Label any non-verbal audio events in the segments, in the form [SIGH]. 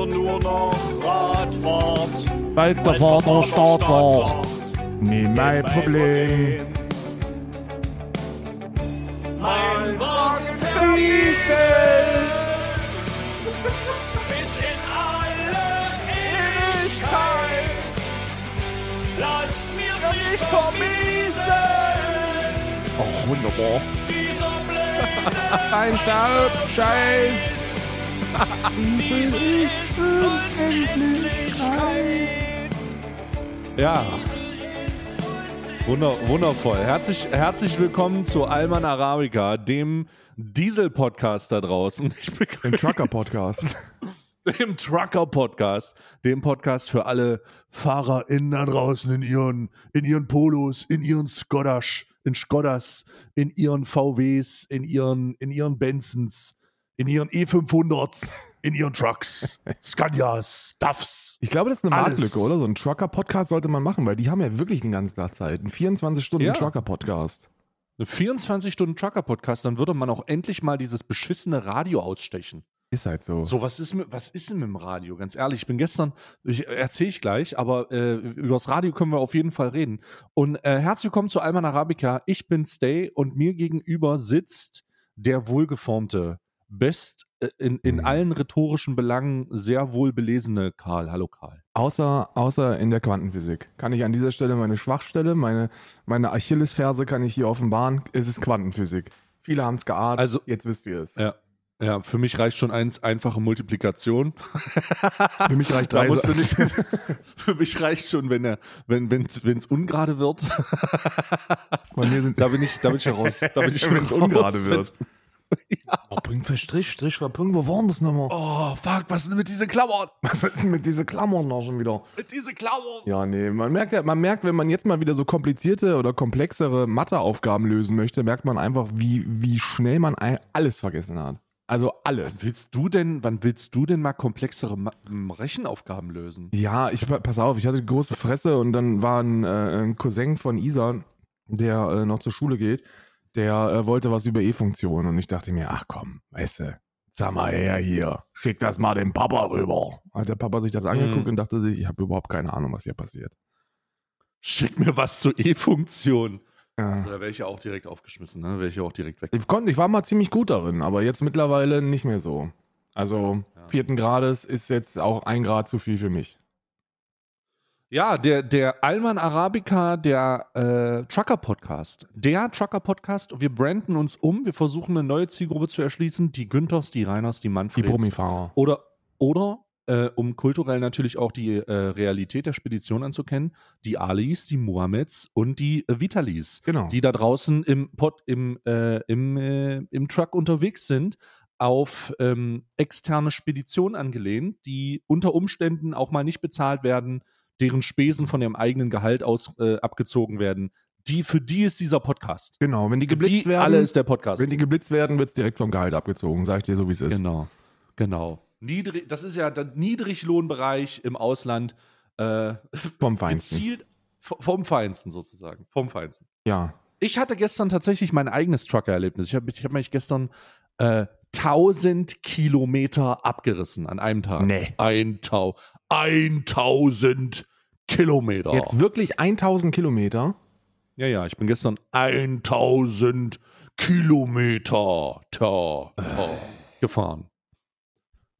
wir nur noch Radfahrt. Weil's der Vater Staat sagt. Nie mein Problem. Mein Wagen verließen bis in alle Ewigkeit. Lass mir's nicht vermiesen, Oh, wunderbar. dieser blöde [LAUGHS] Ein Staubscheiß. Diese ist Unendlichkeit. Ja. Wunder, wundervoll. Herzlich, herzlich willkommen zu Alman Arabica, dem Diesel-Podcast da draußen. Ich Im begrüße Trucker-Podcast. [LAUGHS] dem Trucker-Podcast, dem Podcast für alle FahrerInnen da draußen in ihren, in ihren Polos, in ihren Skodasch, in Skodas, in ihren VWs, in ihren, in ihren Benzens, in ihren E500s, in ihren Trucks, [LAUGHS] Scanias, DAFs. Ich glaube, das ist eine. Marktlücke, oder? So einen Trucker-Podcast sollte man machen, weil die haben ja wirklich den ganzen Tag Zeit. Ein 24 Ja. Eine 24-Stunden-Trucker-Podcast, dann würde man auch endlich mal dieses beschissene Radio ausstechen. Ist halt so. So, was ist, mit, was ist denn mit dem Radio? Ganz ehrlich, ich bin gestern, ich, erzähle ich gleich, aber äh, über das Radio können wir auf jeden Fall reden. Und äh, herzlich willkommen zu Alman Arabica. Ich bin Stay und mir gegenüber sitzt der wohlgeformte, best äh, in, in Mhm. allen rhetorischen Belangen sehr wohlbelesene Karl. Hallo Karl. Außer, außer in der Quantenphysik. Kann ich an dieser Stelle meine Schwachstelle, meine, meine Achillesferse kann ich hier offenbaren. Es ist Quantenphysik. Viele haben es geahnt. Also- jetzt wisst ihr es. Ja. Ja, für mich reicht schon eins, einfache Multiplikation. [LAUGHS] Für mich reicht drei musst du nicht. [LAUGHS] für mich reicht schon, wenn er, wenn wenn's wenn's ungerade wird. Bei mir sind Da bin ich, da bin ich heraus. Da bin ich [LAUGHS] schon raus, ungerade wird. wenn's- [LAUGHS] Oh, bringt für Strich, Strich, für Punkt, wo waren das nochmal? Oh, fuck, was ist denn mit diesen Klammern? [LAUGHS] Was ist denn mit diesen Klammern noch schon wieder? Mit diesen Klammern? Ja, nee, man merkt ja, man merkt, wenn man jetzt mal wieder so komplizierte oder komplexere Matheaufgaben lösen möchte, merkt man einfach, wie, wie schnell man alles vergessen hat. Also alles. Wann willst du denn, wann willst du denn mal komplexere Ma Rechenaufgaben lösen? Ja, ich pass auf, ich hatte große Fresse und dann war ein, äh, ein Cousin von Isa, der äh, noch zur Schule geht, der äh, wollte was über E-Funktionen und ich dachte mir, ach komm, weißt du, sag mal her hier, schick das mal dem Papa rüber. Hat der Papa sich das angeguckt Mhm. und dachte sich, ich habe überhaupt keine Ahnung, was hier passiert. Schick mir was zur E-Funktion. Ja. Also, da wäre ich ja auch direkt aufgeschmissen, ne? Wäre ich ja auch direkt weg. Ich, konnte, ich war mal ziemlich gut darin, aber jetzt mittlerweile nicht mehr so. Also Ja. vierten Grades ist jetzt auch ein Grad zu viel für mich. Ja, der, der Alman Arabica, der äh, Trucker-Podcast. Der Trucker-Podcast. Wir branden uns um. Wir versuchen eine neue Zielgruppe zu erschließen. Die Günthers, die Reiners, die Die Manfreds. Brummifahrer. Oder, oder äh, um kulturell natürlich auch die äh, Realität der Spedition anzukennen, die Alis, die Mohammeds und die äh, Vitalis, Genau. die da draußen im, Pod, im, äh, im, äh, im Truck unterwegs sind, auf ähm, externe Speditionen angelehnt, die unter Umständen auch mal nicht bezahlt werden, deren Spesen von ihrem eigenen Gehalt aus äh, abgezogen werden. Die, für die ist dieser Podcast. genau, wenn die geblitzt die werden, alle ist der Podcast. wenn die geblitzt werden, wird es direkt vom Gehalt abgezogen, sag ich dir so, wie es ist. Genau, genau. Niedrig, das ist ja der Niedriglohnbereich im Ausland. Äh, Vom Feinsten. gezielt vom Feinsten sozusagen. Vom Feinsten. Ja. Ich hatte gestern tatsächlich mein eigenes Trucker-Erlebnis. Ich habe ich hab mich gestern äh, 1000 Kilometer abgerissen an einem Tag. Nee. Ein Tau 1000 Kilometer. Jetzt wirklich 1000 Kilometer. Ja, ja, ich bin gestern 1000 Kilometer ta, ta, gefahren.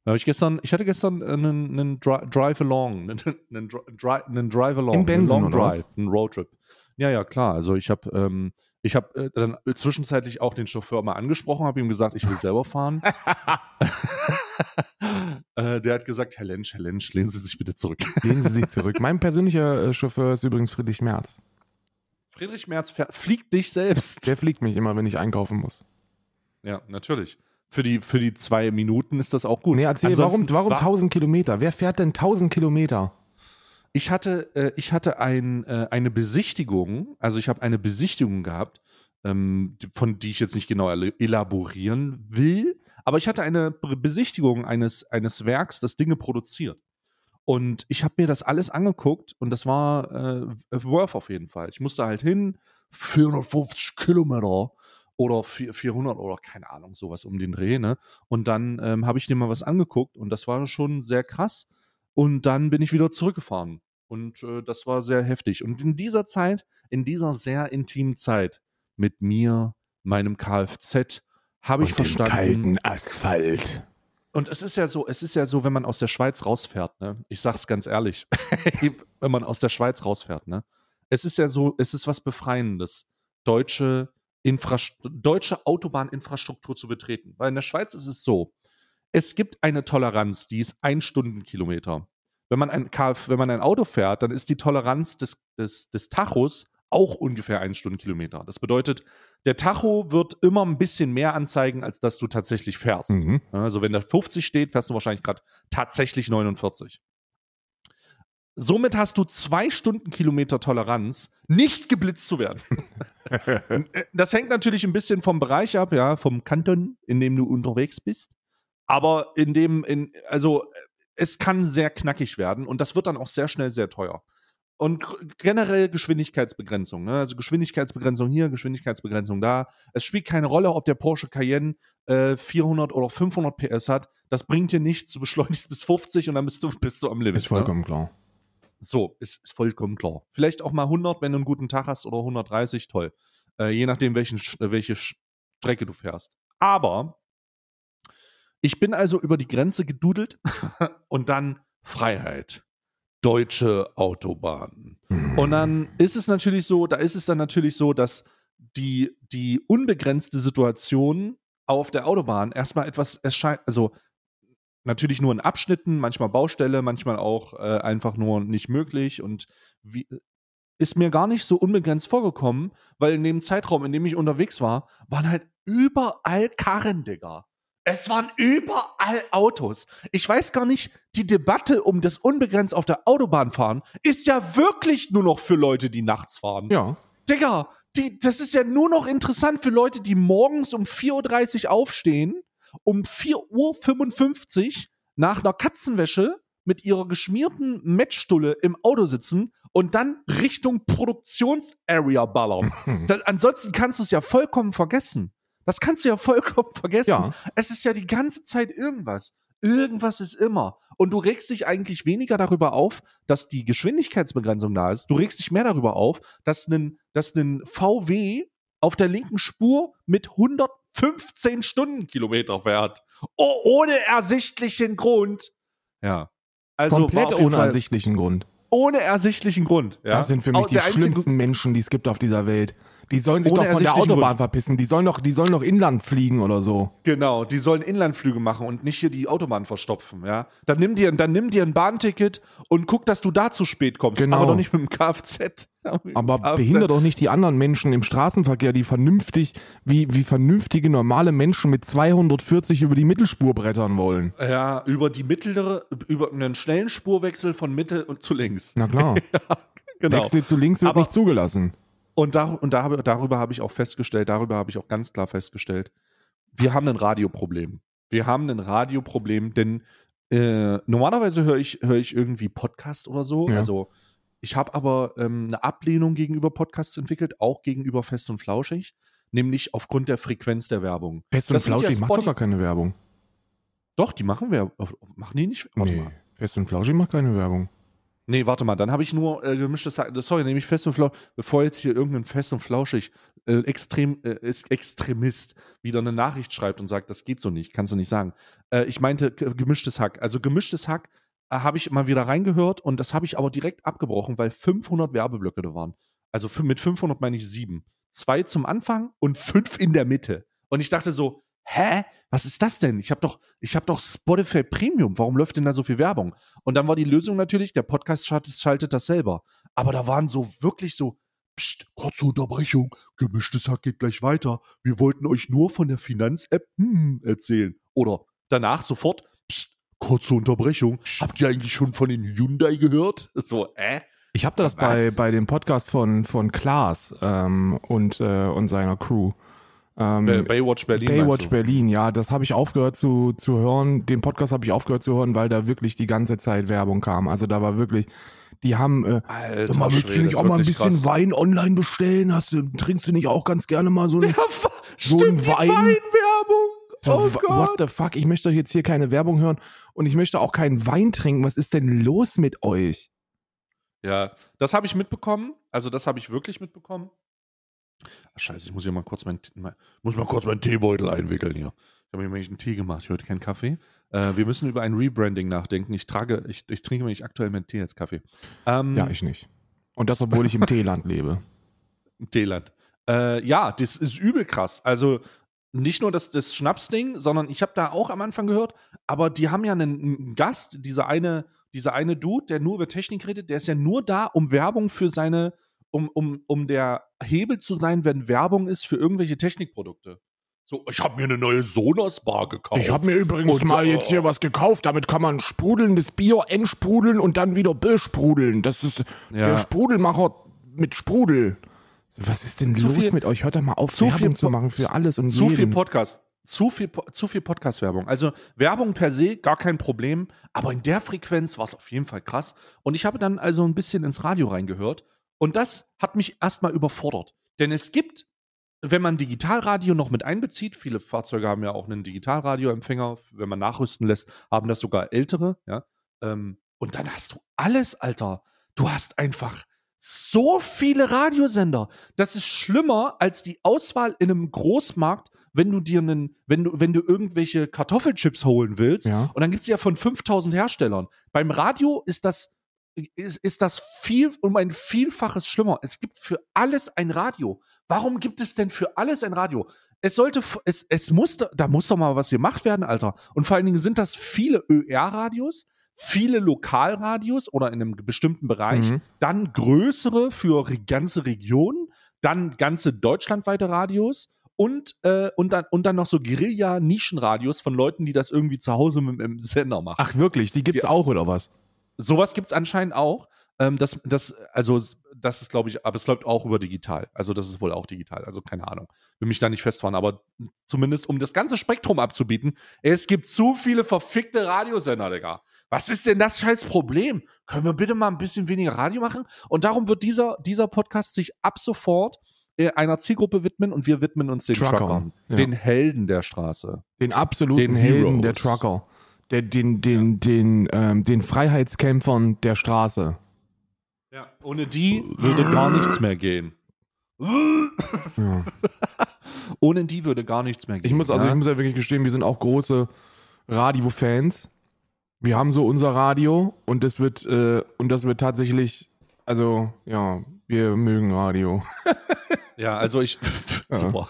Da hab ich gestern, ich hatte gestern einen, einen Dri Drive Along, einen, einen, Dri einen Drive Along, Im Benson, einen Long? Drive, einen Roadtrip. Ja, ja, klar. Also ich habe ähm, ich habe äh, dann zwischenzeitlich auch den Chauffeur mal angesprochen, habe ihm gesagt, ich will selber fahren. [LAUGHS] äh, der hat gesagt, Herr Lensch, Herr Lensch, lehnen Sie sich bitte zurück. [LAUGHS] Lehnen Sie sich zurück. mein persönlicher äh, Chauffeur ist übrigens Friedrich Merz. Friedrich Merz fliegt dich selbst. Der fliegt mich immer, wenn ich einkaufen muss. Ja, natürlich. Für die, für die zwei Minuten ist das auch gut. Nee, erzähl, warum, Ansonsten warum war- 1000 Kilometer? Wer fährt denn 1000 Kilometer? Ich hatte, äh, ich hatte ein, äh, eine Besichtigung, also ich habe eine Besichtigung gehabt, ähm, von die ich jetzt nicht genau elaborieren will, aber ich hatte eine Be- Besichtigung eines, eines Werks, das Dinge produziert. Und ich habe mir das alles angeguckt und das war äh, worth auf jeden Fall. Ich musste halt hin, 450 Kilometer oder 400 oder keine Ahnung, sowas um den Dreh, ne? Und dann ähm, habe ich dir mal was angeguckt und das war schon sehr krass. Und dann bin ich wieder zurückgefahren. Und äh, das war sehr heftig. Und in dieser Zeit, in dieser sehr intimen Zeit mit mir, meinem Kfz, habe ich Und dem verstanden. kalten Asphalt. Und es ist ja so, es ist ja so, wenn man aus der Schweiz rausfährt, ne? Ich sag's ganz ehrlich, [LAUGHS] wenn man aus der Schweiz rausfährt, ne? Es ist ja so, es ist was Befreiendes, deutsche, Infrast deutsche Autobahninfrastruktur zu betreten. Weil in der Schweiz ist es so, es gibt eine Toleranz, die ist ein Stundenkilometer. Wenn man ein Kf, wenn man ein Auto fährt, dann ist die Toleranz des, des, des Tachos auch ungefähr ein Stundenkilometer. Das bedeutet, der Tacho wird immer ein bisschen mehr anzeigen, als dass du tatsächlich fährst. Mhm. Also wenn da 50 steht, fährst du wahrscheinlich gerade tatsächlich 49. Somit hast du zwei Stundenkilometer Toleranz, nicht geblitzt zu werden. [LAUGHS] das hängt natürlich ein bisschen vom Bereich ab, ja, vom Kanton, in dem du unterwegs bist. Aber in dem, in, also es kann sehr knackig werden und das wird dann auch sehr schnell sehr teuer. Und generell Geschwindigkeitsbegrenzung, ne? also Geschwindigkeitsbegrenzung hier, Geschwindigkeitsbegrenzung da. Es spielt keine Rolle, ob der Porsche Cayenne äh, 400 oder 500 PS hat. Das bringt dir nichts. Du beschleunigst bis 50 und dann bist du, bist du am Limit. Ist vollkommen klar. Ne? So, ist, ist vollkommen klar. Vielleicht auch mal 100, wenn du einen guten Tag hast, oder 130, toll. Äh, je nachdem, welchen, äh, welche Strecke du fährst. Aber ich bin also über die Grenze gedudelt [LAUGHS] und dann Freiheit. Deutsche Autobahnen. Und dann ist es natürlich so, da ist es dann natürlich so, dass die, die unbegrenzte Situation auf der Autobahn erstmal etwas erscheint, also natürlich nur in Abschnitten, manchmal Baustelle, manchmal auch äh, einfach nur nicht möglich und wie, ist mir gar nicht so unbegrenzt vorgekommen, weil in dem Zeitraum, in dem ich unterwegs war, waren halt überall Karren, Digga. Es waren überall Autos. Ich weiß gar nicht, die Debatte um das unbegrenzt auf der Autobahn fahren ist ja wirklich nur noch für Leute, die nachts fahren. Ja. Digga, die, das ist ja nur noch interessant für Leute, die morgens um 4.30 Uhr aufstehen, um 4.55 Uhr nach einer Katzenwäsche mit ihrer geschmierten Matchstulle im Auto sitzen und dann Richtung Produktionsarea ballern. [LAUGHS] Das, ansonsten kannst du es ja vollkommen vergessen. Das kannst du ja vollkommen [LAUGHS] vergessen. Ja. Es ist ja die ganze Zeit irgendwas. Irgendwas ist immer. Und du regst dich eigentlich weniger darüber auf, dass die Geschwindigkeitsbegrenzung da ist. Du regst dich mehr darüber auf, dass ein, dass ein VW auf der linken Spur mit 115 Stundenkilometer fährt. Oh, ohne ersichtlichen Grund. Ja. Also Komplett ohne Fall ersichtlichen Grund. ohne ersichtlichen Grund. Ja? Das sind für mich Au- die schlimmsten Menschen, die es gibt auf dieser Welt. Die sollen sich doch von der Autobahn Grund. verpissen. Die sollen doch, die sollen doch Inland fliegen oder so. Genau, die sollen Inlandflüge machen und nicht hier die Autobahn verstopfen, ja. Dann nimm dir, dann nimm dir ein Bahnticket und guck, dass du da zu spät kommst, Genau. aber doch nicht mit dem Kfz. [LAUGHS] Aber Kfz. behindert doch nicht die anderen Menschen im Straßenverkehr, die vernünftig, wie, wie vernünftige normale Menschen mit 240 über die Mittelspur brettern wollen. Ja, über die mittlere, über einen schnellen Spurwechsel von Mittel und zu links. Na klar. [LAUGHS] Genau. Wechsel zu links wird Aber- nicht zugelassen. Und, da, und da, darüber habe ich auch festgestellt, darüber habe ich auch ganz klar festgestellt, wir haben ein Radioproblem. Wir haben ein Radioproblem, denn äh, normalerweise höre ich, höre ich irgendwie Podcast oder so. Ja. Also ich habe aber ähm, eine Ablehnung gegenüber Podcasts entwickelt, auch gegenüber Fest und Flauschig, nämlich aufgrund der Frequenz der Werbung. Fest und Das ja Flauschig macht doch gar keine Werbung. Doch, die machen wir. Machen die nicht? Warte Nee, mal. Fest und Flauschig macht keine Werbung. Nee, warte mal, dann habe ich nur äh, gemischtes Hack. Sorry, nämlich Fest und Flauschig, bevor jetzt hier irgendein Fest und Flauschig äh, extrem, äh, ist Extremist wieder eine Nachricht schreibt und sagt, das geht so nicht, kannst du nicht sagen. Äh, ich meinte gemischtes Hack. Also gemischtes Hack äh, habe ich mal wieder reingehört und das habe ich aber direkt abgebrochen, weil 500 Werbeblöcke da waren. Also fün- mit 500 meine ich sieben. Zwei zum Anfang und fünf in der Mitte. Und ich dachte so, hä? Was ist das denn? Ich habe doch, ich habe doch Spotify Premium. Warum läuft denn da so viel Werbung? Und dann war die Lösung natürlich, der Podcast schaltet, das selber. Aber da waren so wirklich so, pst, kurze Unterbrechung, gemischtes Hack geht gleich weiter. Wir wollten euch nur von der Finanz-App hm, erzählen. Oder danach sofort, pst, kurze Unterbrechung. Habt ihr eigentlich schon von den Hyundai gehört? [LAUGHS] So, äh? Ich habe das bei, bei dem Podcast von, von Klaas ähm, und, äh, und seiner Crew. Ähm, Bay- Baywatch Berlin. Baywatch? Berlin, ja, das habe ich aufgehört zu, zu hören. Den Podcast habe ich aufgehört zu hören, weil da wirklich die ganze Zeit Werbung kam. Also da war wirklich, die haben, äh, Alter, mal, willst du nicht auch mal ein bisschen krass. Wein online bestellen? Hast du, trinkst du nicht auch ganz gerne mal so ein. War- so Stimmt, Wein. Weinwerbung. Oh Gott. what the fuck? Ich möchte jetzt hier keine Werbung hören und ich möchte auch keinen Wein trinken. Was ist denn los mit euch? Ja, das habe ich mitbekommen. Also das habe ich wirklich mitbekommen. Ach, scheiße, ich muss hier mal kurz mein, mein muss mal kurz meinen Teebeutel einwickeln hier. Ich habe mir nämlich einen Tee gemacht. Ich heute keinen Kaffee. Äh, wir müssen über ein Rebranding nachdenken. Ich trage, ich, ich trinke nämlich aktuell meinen Tee als Kaffee. Ähm, Ja, ich nicht. Und das, obwohl ich im Teeland lebe. [LAUGHS] Teeland. Äh, ja, das ist übel krass. Also nicht nur das, das Schnapsding, sondern ich habe da auch am Anfang gehört, aber die haben ja einen, einen Gast, dieser eine, dieser eine Dude, der nur über Technik redet, der ist ja nur da, um Werbung für seine, um, um, um der Hebel zu sein, wenn Werbung ist für irgendwelche Technikprodukte. So, ich habe mir eine neue Sonos-Bar gekauft. Ich habe mir übrigens Und, mal äh, jetzt hier was gekauft. Damit kann man sprudelndes Bier entsprudeln und dann wieder besprudeln. Das ist Ja. der Sprudelmacher mit Sprudel. Was ist denn Zu los viel- mit euch? Hört doch mal auf, zu Werbung viel zu machen für alles und zu viel jeden. Podcast. Zu viel, zu viel Podcast-Werbung. Also Werbung per se, gar kein Problem. Aber in der Frequenz war es auf jeden Fall krass. Und ich habe dann also ein bisschen ins Radio reingehört. Und das hat mich erstmal überfordert. Denn es gibt, wenn man Digitalradio noch mit einbezieht, viele Fahrzeuge haben ja auch einen Digitalradioempfänger, wenn man nachrüsten lässt, haben das sogar ältere, ja. Ähm, und dann hast du alles, Alter. Du hast einfach so viele Radiosender. Das ist schlimmer als die Auswahl in einem Großmarkt, wenn du dir einen, wenn du, wenn du irgendwelche Kartoffelchips holen willst. Ja. Und dann gibt es ja von 5000 Herstellern. Beim Radio ist das, ist, ist das viel um ein Vielfaches schlimmer. Es gibt für alles ein Radio. Warum gibt es denn für alles ein Radio? Es sollte, es, es muss, da muss doch mal was gemacht werden, Alter. Und vor allen Dingen sind das viele ÖR-Radios, viele Lokalradios oder in einem bestimmten Bereich, Mhm. dann größere für ganze Regionen, dann ganze deutschlandweite Radios und, äh, und, dann, und dann noch so Guerilla-Nischenradios von Leuten, die das irgendwie zu Hause mit dem Sender machen. Ach wirklich, die gibt's Ja. auch oder was? Sowas gibt es anscheinend auch. Ähm, das, das, also, das ist, glaube ich, aber es läuft auch über digital. Also, das ist wohl auch digital. Also, keine Ahnung. Will mich da nicht festfahren, aber zumindest, um das ganze Spektrum abzubieten, es gibt zu viele verfickte Radiosender, Digga. Was ist denn das scheiß Problem? Können wir bitte mal ein bisschen weniger Radio machen? Und darum wird dieser, dieser Podcast sich ab sofort äh, einer Zielgruppe widmen und wir widmen uns den Trucker, Truckern, ja. den Helden der Straße. Den absoluten Den Helden Heroes. der Trucker. Der, den, den, den, ähm, den Freiheitskämpfern der Straße. Ja. Ohne die würde gar nichts mehr gehen. Ja. [LAUGHS] Ohne die würde gar nichts mehr gehen. Ich muss also, ja? ich muss ja wirklich gestehen, wir sind auch große Radio-Fans. Wir haben so unser Radio und das wird, äh, und das wird tatsächlich, also, ja, wir mögen Radio. ja, also ich, [LAUGHS] super.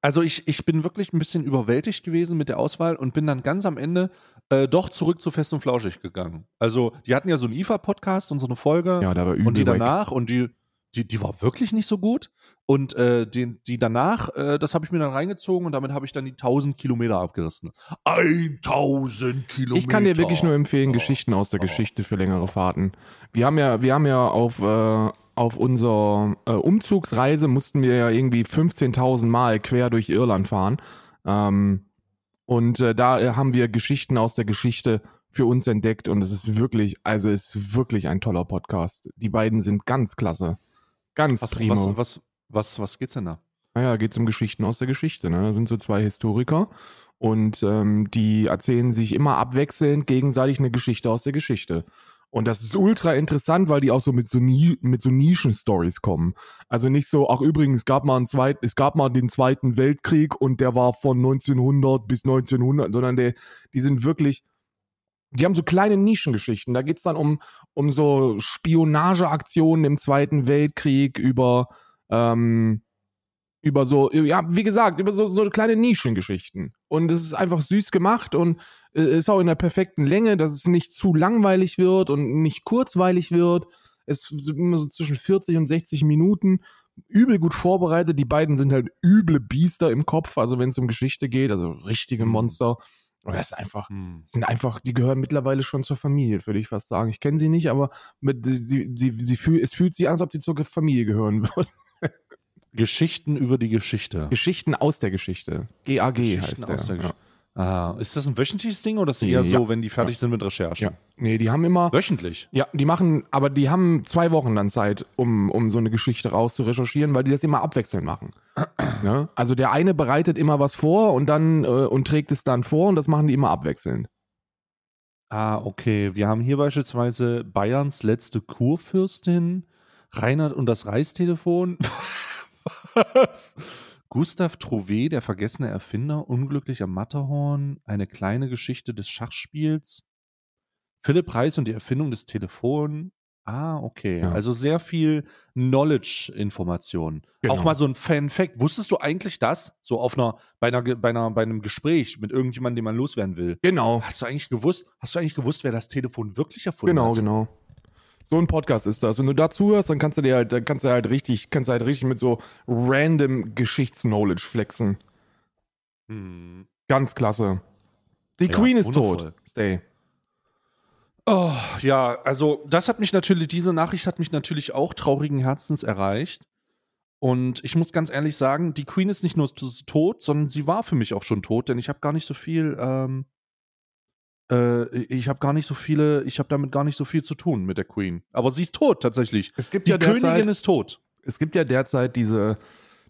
Also ich, ich bin wirklich ein bisschen überwältigt gewesen mit der Auswahl und bin dann ganz am Ende äh, doch zurück zu Fest und Flauschig gegangen. Also die hatten ja so einen IFA-Podcast und so eine Folge Ja, da war übel und die danach und die, die, die war wirklich nicht so gut. Und äh, die, die danach, äh, das habe ich mir dann reingezogen und damit habe ich dann die 1000 Kilometer abgerissen. 1000 Kilometer. Ich kann dir wirklich nur empfehlen, Oh. Geschichten aus der Geschichte für längere Fahrten. Wir haben ja, wir haben ja auf, äh, auf unserer äh, Umzugsreise mussten wir ja irgendwie 15.000 Mal quer durch Irland fahren. Ähm, und äh, da äh, haben wir Geschichten aus der Geschichte für uns entdeckt und es ist wirklich, also es ist wirklich ein toller Podcast. Die beiden sind ganz klasse. Ganz Was, prima. was, was, was, was geht's denn da? Naja, geht es um Geschichten aus der Geschichte. Ne? Da sind so zwei Historiker und ähm, die erzählen sich immer abwechselnd gegenseitig eine Geschichte aus der Geschichte. Und das ist ultra interessant, weil die auch so mit so, Ni mit so Nischen-Stories kommen. Also nicht so, ach übrigens, gab mal einen zweiten, es gab mal den Zweiten Weltkrieg und der war von 1900 bis 1900, sondern der, die sind wirklich, die haben so kleine Nischengeschichten. Da geht's dann um, um so Spionageaktionen im Zweiten Weltkrieg, über, ähm, über so, ja, wie gesagt, über so, so kleine Nischengeschichten. Und es ist einfach süß gemacht und äh, ist auch in der perfekten Länge, dass es nicht zu langweilig wird und nicht kurzweilig wird. Es ist immer so zwischen 40 und 60 Minuten. Übel gut vorbereitet. Die beiden sind halt üble Biester im Kopf, also wenn es um Geschichte geht, also richtige Mhm. Monster. Und das ist einfach, Hm. sind einfach, die gehören mittlerweile schon zur Familie, würde ich fast sagen. Ich kenne sie nicht, aber mit, sie, sie, sie fühl, es fühlt sich an, als ob sie zur Familie gehören [LAUGHS] würden. Geschichten über die Geschichte. Geschichten aus der Geschichte. GAG Geschichten heißt der. aus der ja. Geschichte. Ah, ist das ein wöchentliches Ding oder ist es eher Ja. so, wenn die fertig sind mit Recherchen? Ja. Nee, die haben immer. Wöchentlich. Ja, die machen, aber die haben zwei Wochen dann Zeit, um, um so eine Geschichte rauszurecherchieren, weil die das immer abwechselnd machen. [CLEARS THROAT] ne? Also der eine bereitet immer was vor und dann äh, und trägt es dann vor und das machen die immer abwechselnd. Ah, okay. Wir haben hier beispielsweise Bayerns letzte Kurfürstin, Reinhard und das Reistelefon. [LAUGHS] Was? Gustav Trouvé, der vergessene Erfinder, unglücklich am Matterhorn, eine kleine Geschichte des Schachspiels. Philipp Reis und die Erfindung des Telefon. Ah, okay. Ja. Also sehr viel Knowledge-Information. Genau. Auch mal so ein Fan-Fact. Wusstest du eigentlich das? So auf einer, bei einer, bei einer, bei einem Gespräch mit irgendjemandem, den man loswerden will. Genau. Hast du eigentlich gewusst, hast du eigentlich gewusst, wer das Telefon wirklich erfunden Genau, hat? genau. So ein Podcast ist das. Wenn du da zuhörst, dann kannst du dir halt, dann kannst du halt richtig, kannst du halt richtig mit so random Geschichtsknowledge flexen. Hm. Ganz klasse. Die Ja, Queen ist wundervoll. tot. Stay. Oh, ja, also das hat mich natürlich, diese Nachricht hat mich natürlich auch traurigen Herzens erreicht. Und ich muss ganz ehrlich sagen, die Queen ist nicht nur tot, sondern sie war für mich auch schon tot, denn ich habe gar nicht so viel, ähm, äh, ich habe gar nicht so viele, ich habe damit gar nicht so viel zu tun mit der Queen. Aber sie ist tot tatsächlich. Es gibt Die ja derzeit, Königin ist tot. es gibt ja derzeit diese,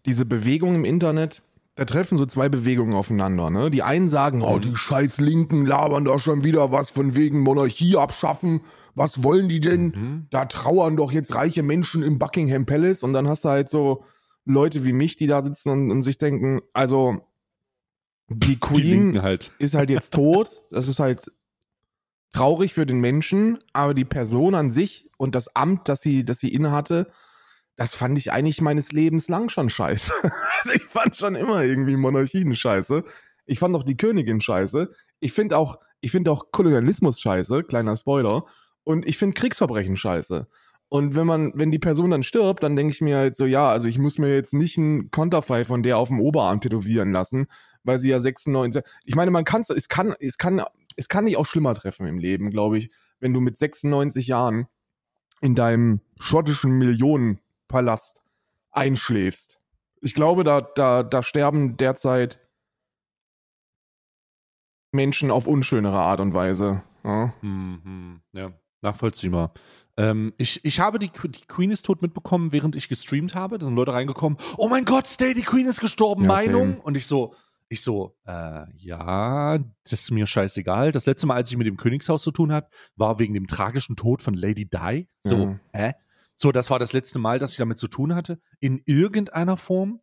diese Bewegung im Internet, da treffen so zwei Bewegungen aufeinander. Ne? Die einen sagen, oh, die scheiß Linken labern da schon wieder was von wegen Monarchie abschaffen. Was wollen die denn? Mhm. Da trauern doch jetzt reiche Menschen im Buckingham Palace. Und dann hast du halt so Leute wie mich, die da sitzen und, und sich denken, also die Die Queen Linken halt. [LAUGHS] ist halt jetzt tot. Das ist halt traurig für den Menschen, aber die Person an sich und das Amt, das sie, das sie innehatte, das fand ich eigentlich meines Lebens lang schon scheiße. [LAUGHS] also ich fand schon immer irgendwie Monarchien scheiße. Ich fand auch die Königin scheiße. Ich finde auch, ich finde auch Kolonialismus scheiße, kleiner Spoiler. Und ich finde Kriegsverbrechen scheiße. Und wenn man, wenn die Person dann stirbt, dann denke ich mir halt so, ja, also ich muss mir jetzt nicht ein Konterfei von der auf dem Oberarm tätowieren lassen, weil sie ja 96. Ich meine, man kann es kann, es kann, es kann dich auch schlimmer treffen im Leben, glaube ich, wenn du mit 96 Jahren in deinem schottischen Millionenpalast einschläfst. Ich glaube, da, da, da sterben derzeit Menschen auf unschönere Art und Weise. Ja. Mhm, ja, nachvollziehbar. Ähm, ich, ich habe die, die Queen ist tot mitbekommen, während ich gestreamt habe. Da sind Leute reingekommen. Oh mein Gott, Stay, die Queen ist gestorben. Ja, Meinung? same. Und ich so, ich so, äh, ja, das ist mir scheißegal. Das letzte Mal, als ich mit dem Königshaus zu tun hatte, war wegen dem tragischen Tod von Lady Di. So, Ja. hä? So, das war das letzte Mal, dass ich damit zu tun hatte. In irgendeiner Form.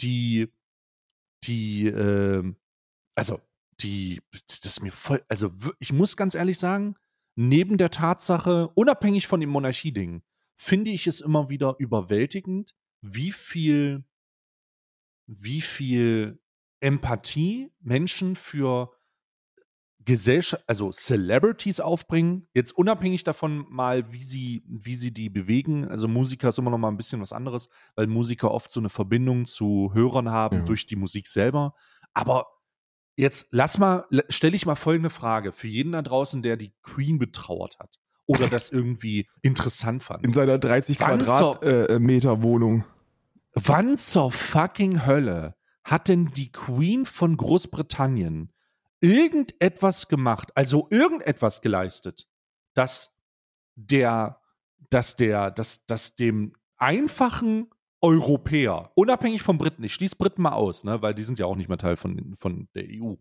Die, die, ähm, also, die, das ist mir voll, also ich muss ganz ehrlich sagen, neben der Tatsache, unabhängig von dem Monarchieding, finde ich es immer wieder überwältigend, wie viel, wie viel Empathie Menschen für Gesellschaft, also Celebrities aufbringen, jetzt unabhängig davon mal, wie sie, wie sie die bewegen. Also Musiker ist immer noch mal ein bisschen was anderes, weil Musiker oft so eine Verbindung zu Hörern haben Ja. durch die Musik selber. Aber jetzt lass mal, stelle ich mal folgende Frage für jeden da draußen, der die Queen betrauert hat oder das irgendwie interessant fand. In seiner 30 Wann Quadratmeter äh, Wohnung. Wann zur fucking Hölle hat denn die Queen von Großbritannien irgendetwas gemacht, also irgendetwas geleistet, dass der, dass der, dass, dass dem einfachen Europäer, unabhängig vom Briten, ich schließe Briten mal aus, ne, weil die sind ja auch nicht mehr Teil von, von der EU,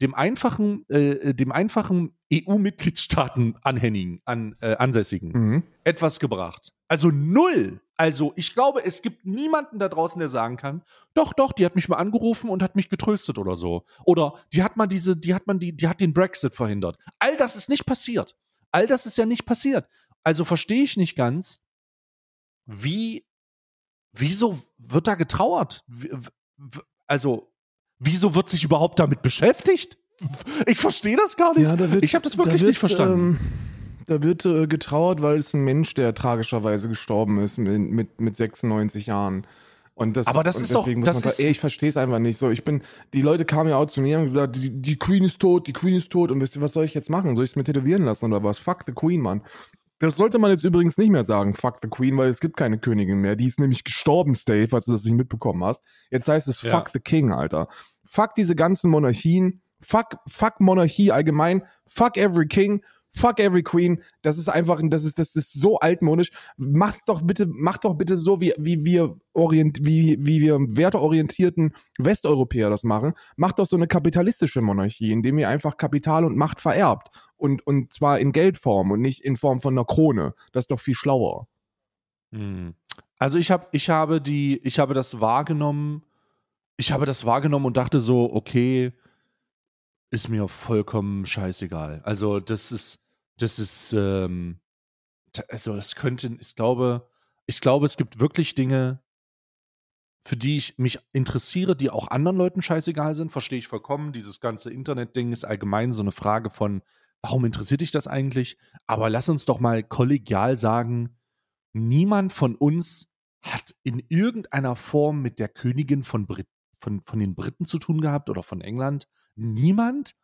dem einfachen, äh, dem einfachen EU-Mitgliedstaaten anhängigen, an, äh, ansässigen, Mhm. etwas gebracht. Also null. Also ich glaube, es gibt niemanden da draußen, der sagen kann, doch, doch, die hat mich mal angerufen und hat mich getröstet oder so. Oder die hat mal diese, die hat man die, die hat den Brexit verhindert. All das ist nicht passiert. All das ist ja nicht passiert. Also verstehe ich nicht ganz, wie, wieso wird da getrauert? Also, wieso wird sich überhaupt damit beschäftigt? Ich verstehe das gar nicht. da wird, ich habe das wirklich da nicht verstanden. Ähm, da wird äh, getrauert, weil es ein Mensch, der tragischerweise gestorben ist mit, mit, mit 96 Jahren. Und das, Aber das ist doch- deswegen muss das man da- ist- ey, ich verstehe es einfach nicht. So, ich bin, die Leute kamen ja auch zu mir und haben gesagt, die, die Queen ist tot, die Queen ist tot. Und wisst ihr, was soll ich jetzt machen? Soll ich es mir tätowieren lassen oder was? Fuck the Queen, Mann. Das sollte man jetzt übrigens nicht mehr sagen, fuck the Queen, weil es gibt keine Königin mehr. Die ist nämlich gestorben, Stave, falls du das nicht mitbekommen hast. Jetzt heißt es Ja. fuck the King, Alter. Fuck diese ganzen Monarchien, Fuck, fuck Monarchie allgemein. Fuck every king. Fuck every queen. Das ist einfach, das ist, das ist so altmodisch. Macht's doch bitte, macht doch bitte so, wie, wie wir orient, wie, wie wir werteorientierten Westeuropäer das machen. Macht doch so eine kapitalistische Monarchie, indem ihr einfach Kapital und Macht vererbt. Und, und zwar in Geldform und nicht in Form von einer Krone. Das ist doch viel schlauer. Hm. Also ich habe, ich habe die, ich habe das wahrgenommen, ich habe das wahrgenommen und dachte so, okay, ist mir vollkommen scheißegal. Also das ist, das ist, ähm, also es könnte, ich glaube, ich glaube, es gibt wirklich Dinge, für die ich mich interessiere, die auch anderen Leuten scheißegal sind, verstehe ich vollkommen. Dieses ganze Internet-Ding ist allgemein so eine Frage von, warum interessiert dich das eigentlich? Aber lass uns doch mal kollegial sagen, niemand von uns hat in irgendeiner Form mit der Königin von, Brit von, von den Briten zu tun gehabt oder von England. Niemand.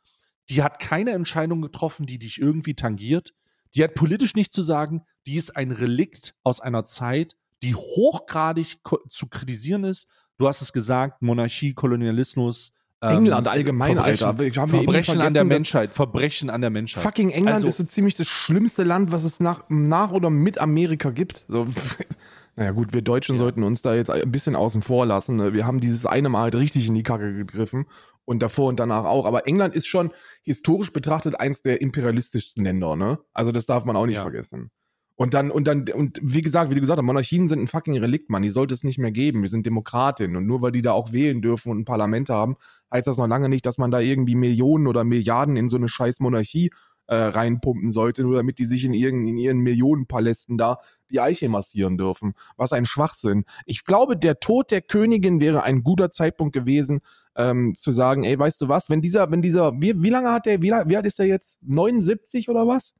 Die hat keine Entscheidung getroffen, die dich irgendwie tangiert. Die hat politisch nichts zu sagen. Die ist ein Relikt aus einer Zeit, die hochgradig zu kritisieren ist. Du hast es gesagt, Monarchie, Kolonialismus, England allgemein, Verbrechen, Alter. Haben Verbrechen an der Menschheit. Verbrechen an der Menschheit. Fucking England Also- ist so ziemlich das schlimmste Land, was es nach, nach oder mit Amerika gibt. So, [LAUGHS] naja, gut, wir Deutschen Ja. sollten uns da jetzt ein bisschen außen vor lassen. ne? Wir haben dieses eine Mal halt richtig in die Kacke gegriffen und davor und danach auch. Aber England ist schon historisch betrachtet eins der imperialistischsten Länder, ne? Also das darf man auch nicht Ja. vergessen. Und dann, und dann, und wie gesagt, wie du gesagt hast, Monarchien sind ein fucking Relikt, Mann. Die sollte es nicht mehr geben. Wir sind Demokratinnen. Und nur weil die da auch wählen dürfen und ein Parlament haben, heißt das noch lange nicht, dass man da irgendwie Millionen oder Milliarden in so eine scheiß Monarchie äh, reinpumpen sollte, nur damit die sich in, ihren, in ihren Millionenpalästen da die Eiche massieren dürfen. Was ein Schwachsinn. Ich glaube, der Tod der Königin wäre ein guter Zeitpunkt gewesen, ähm, zu sagen, ey, weißt du was, wenn dieser, wenn dieser, wie, wie lange hat der, wie, wie alt ist der jetzt? 79 oder was?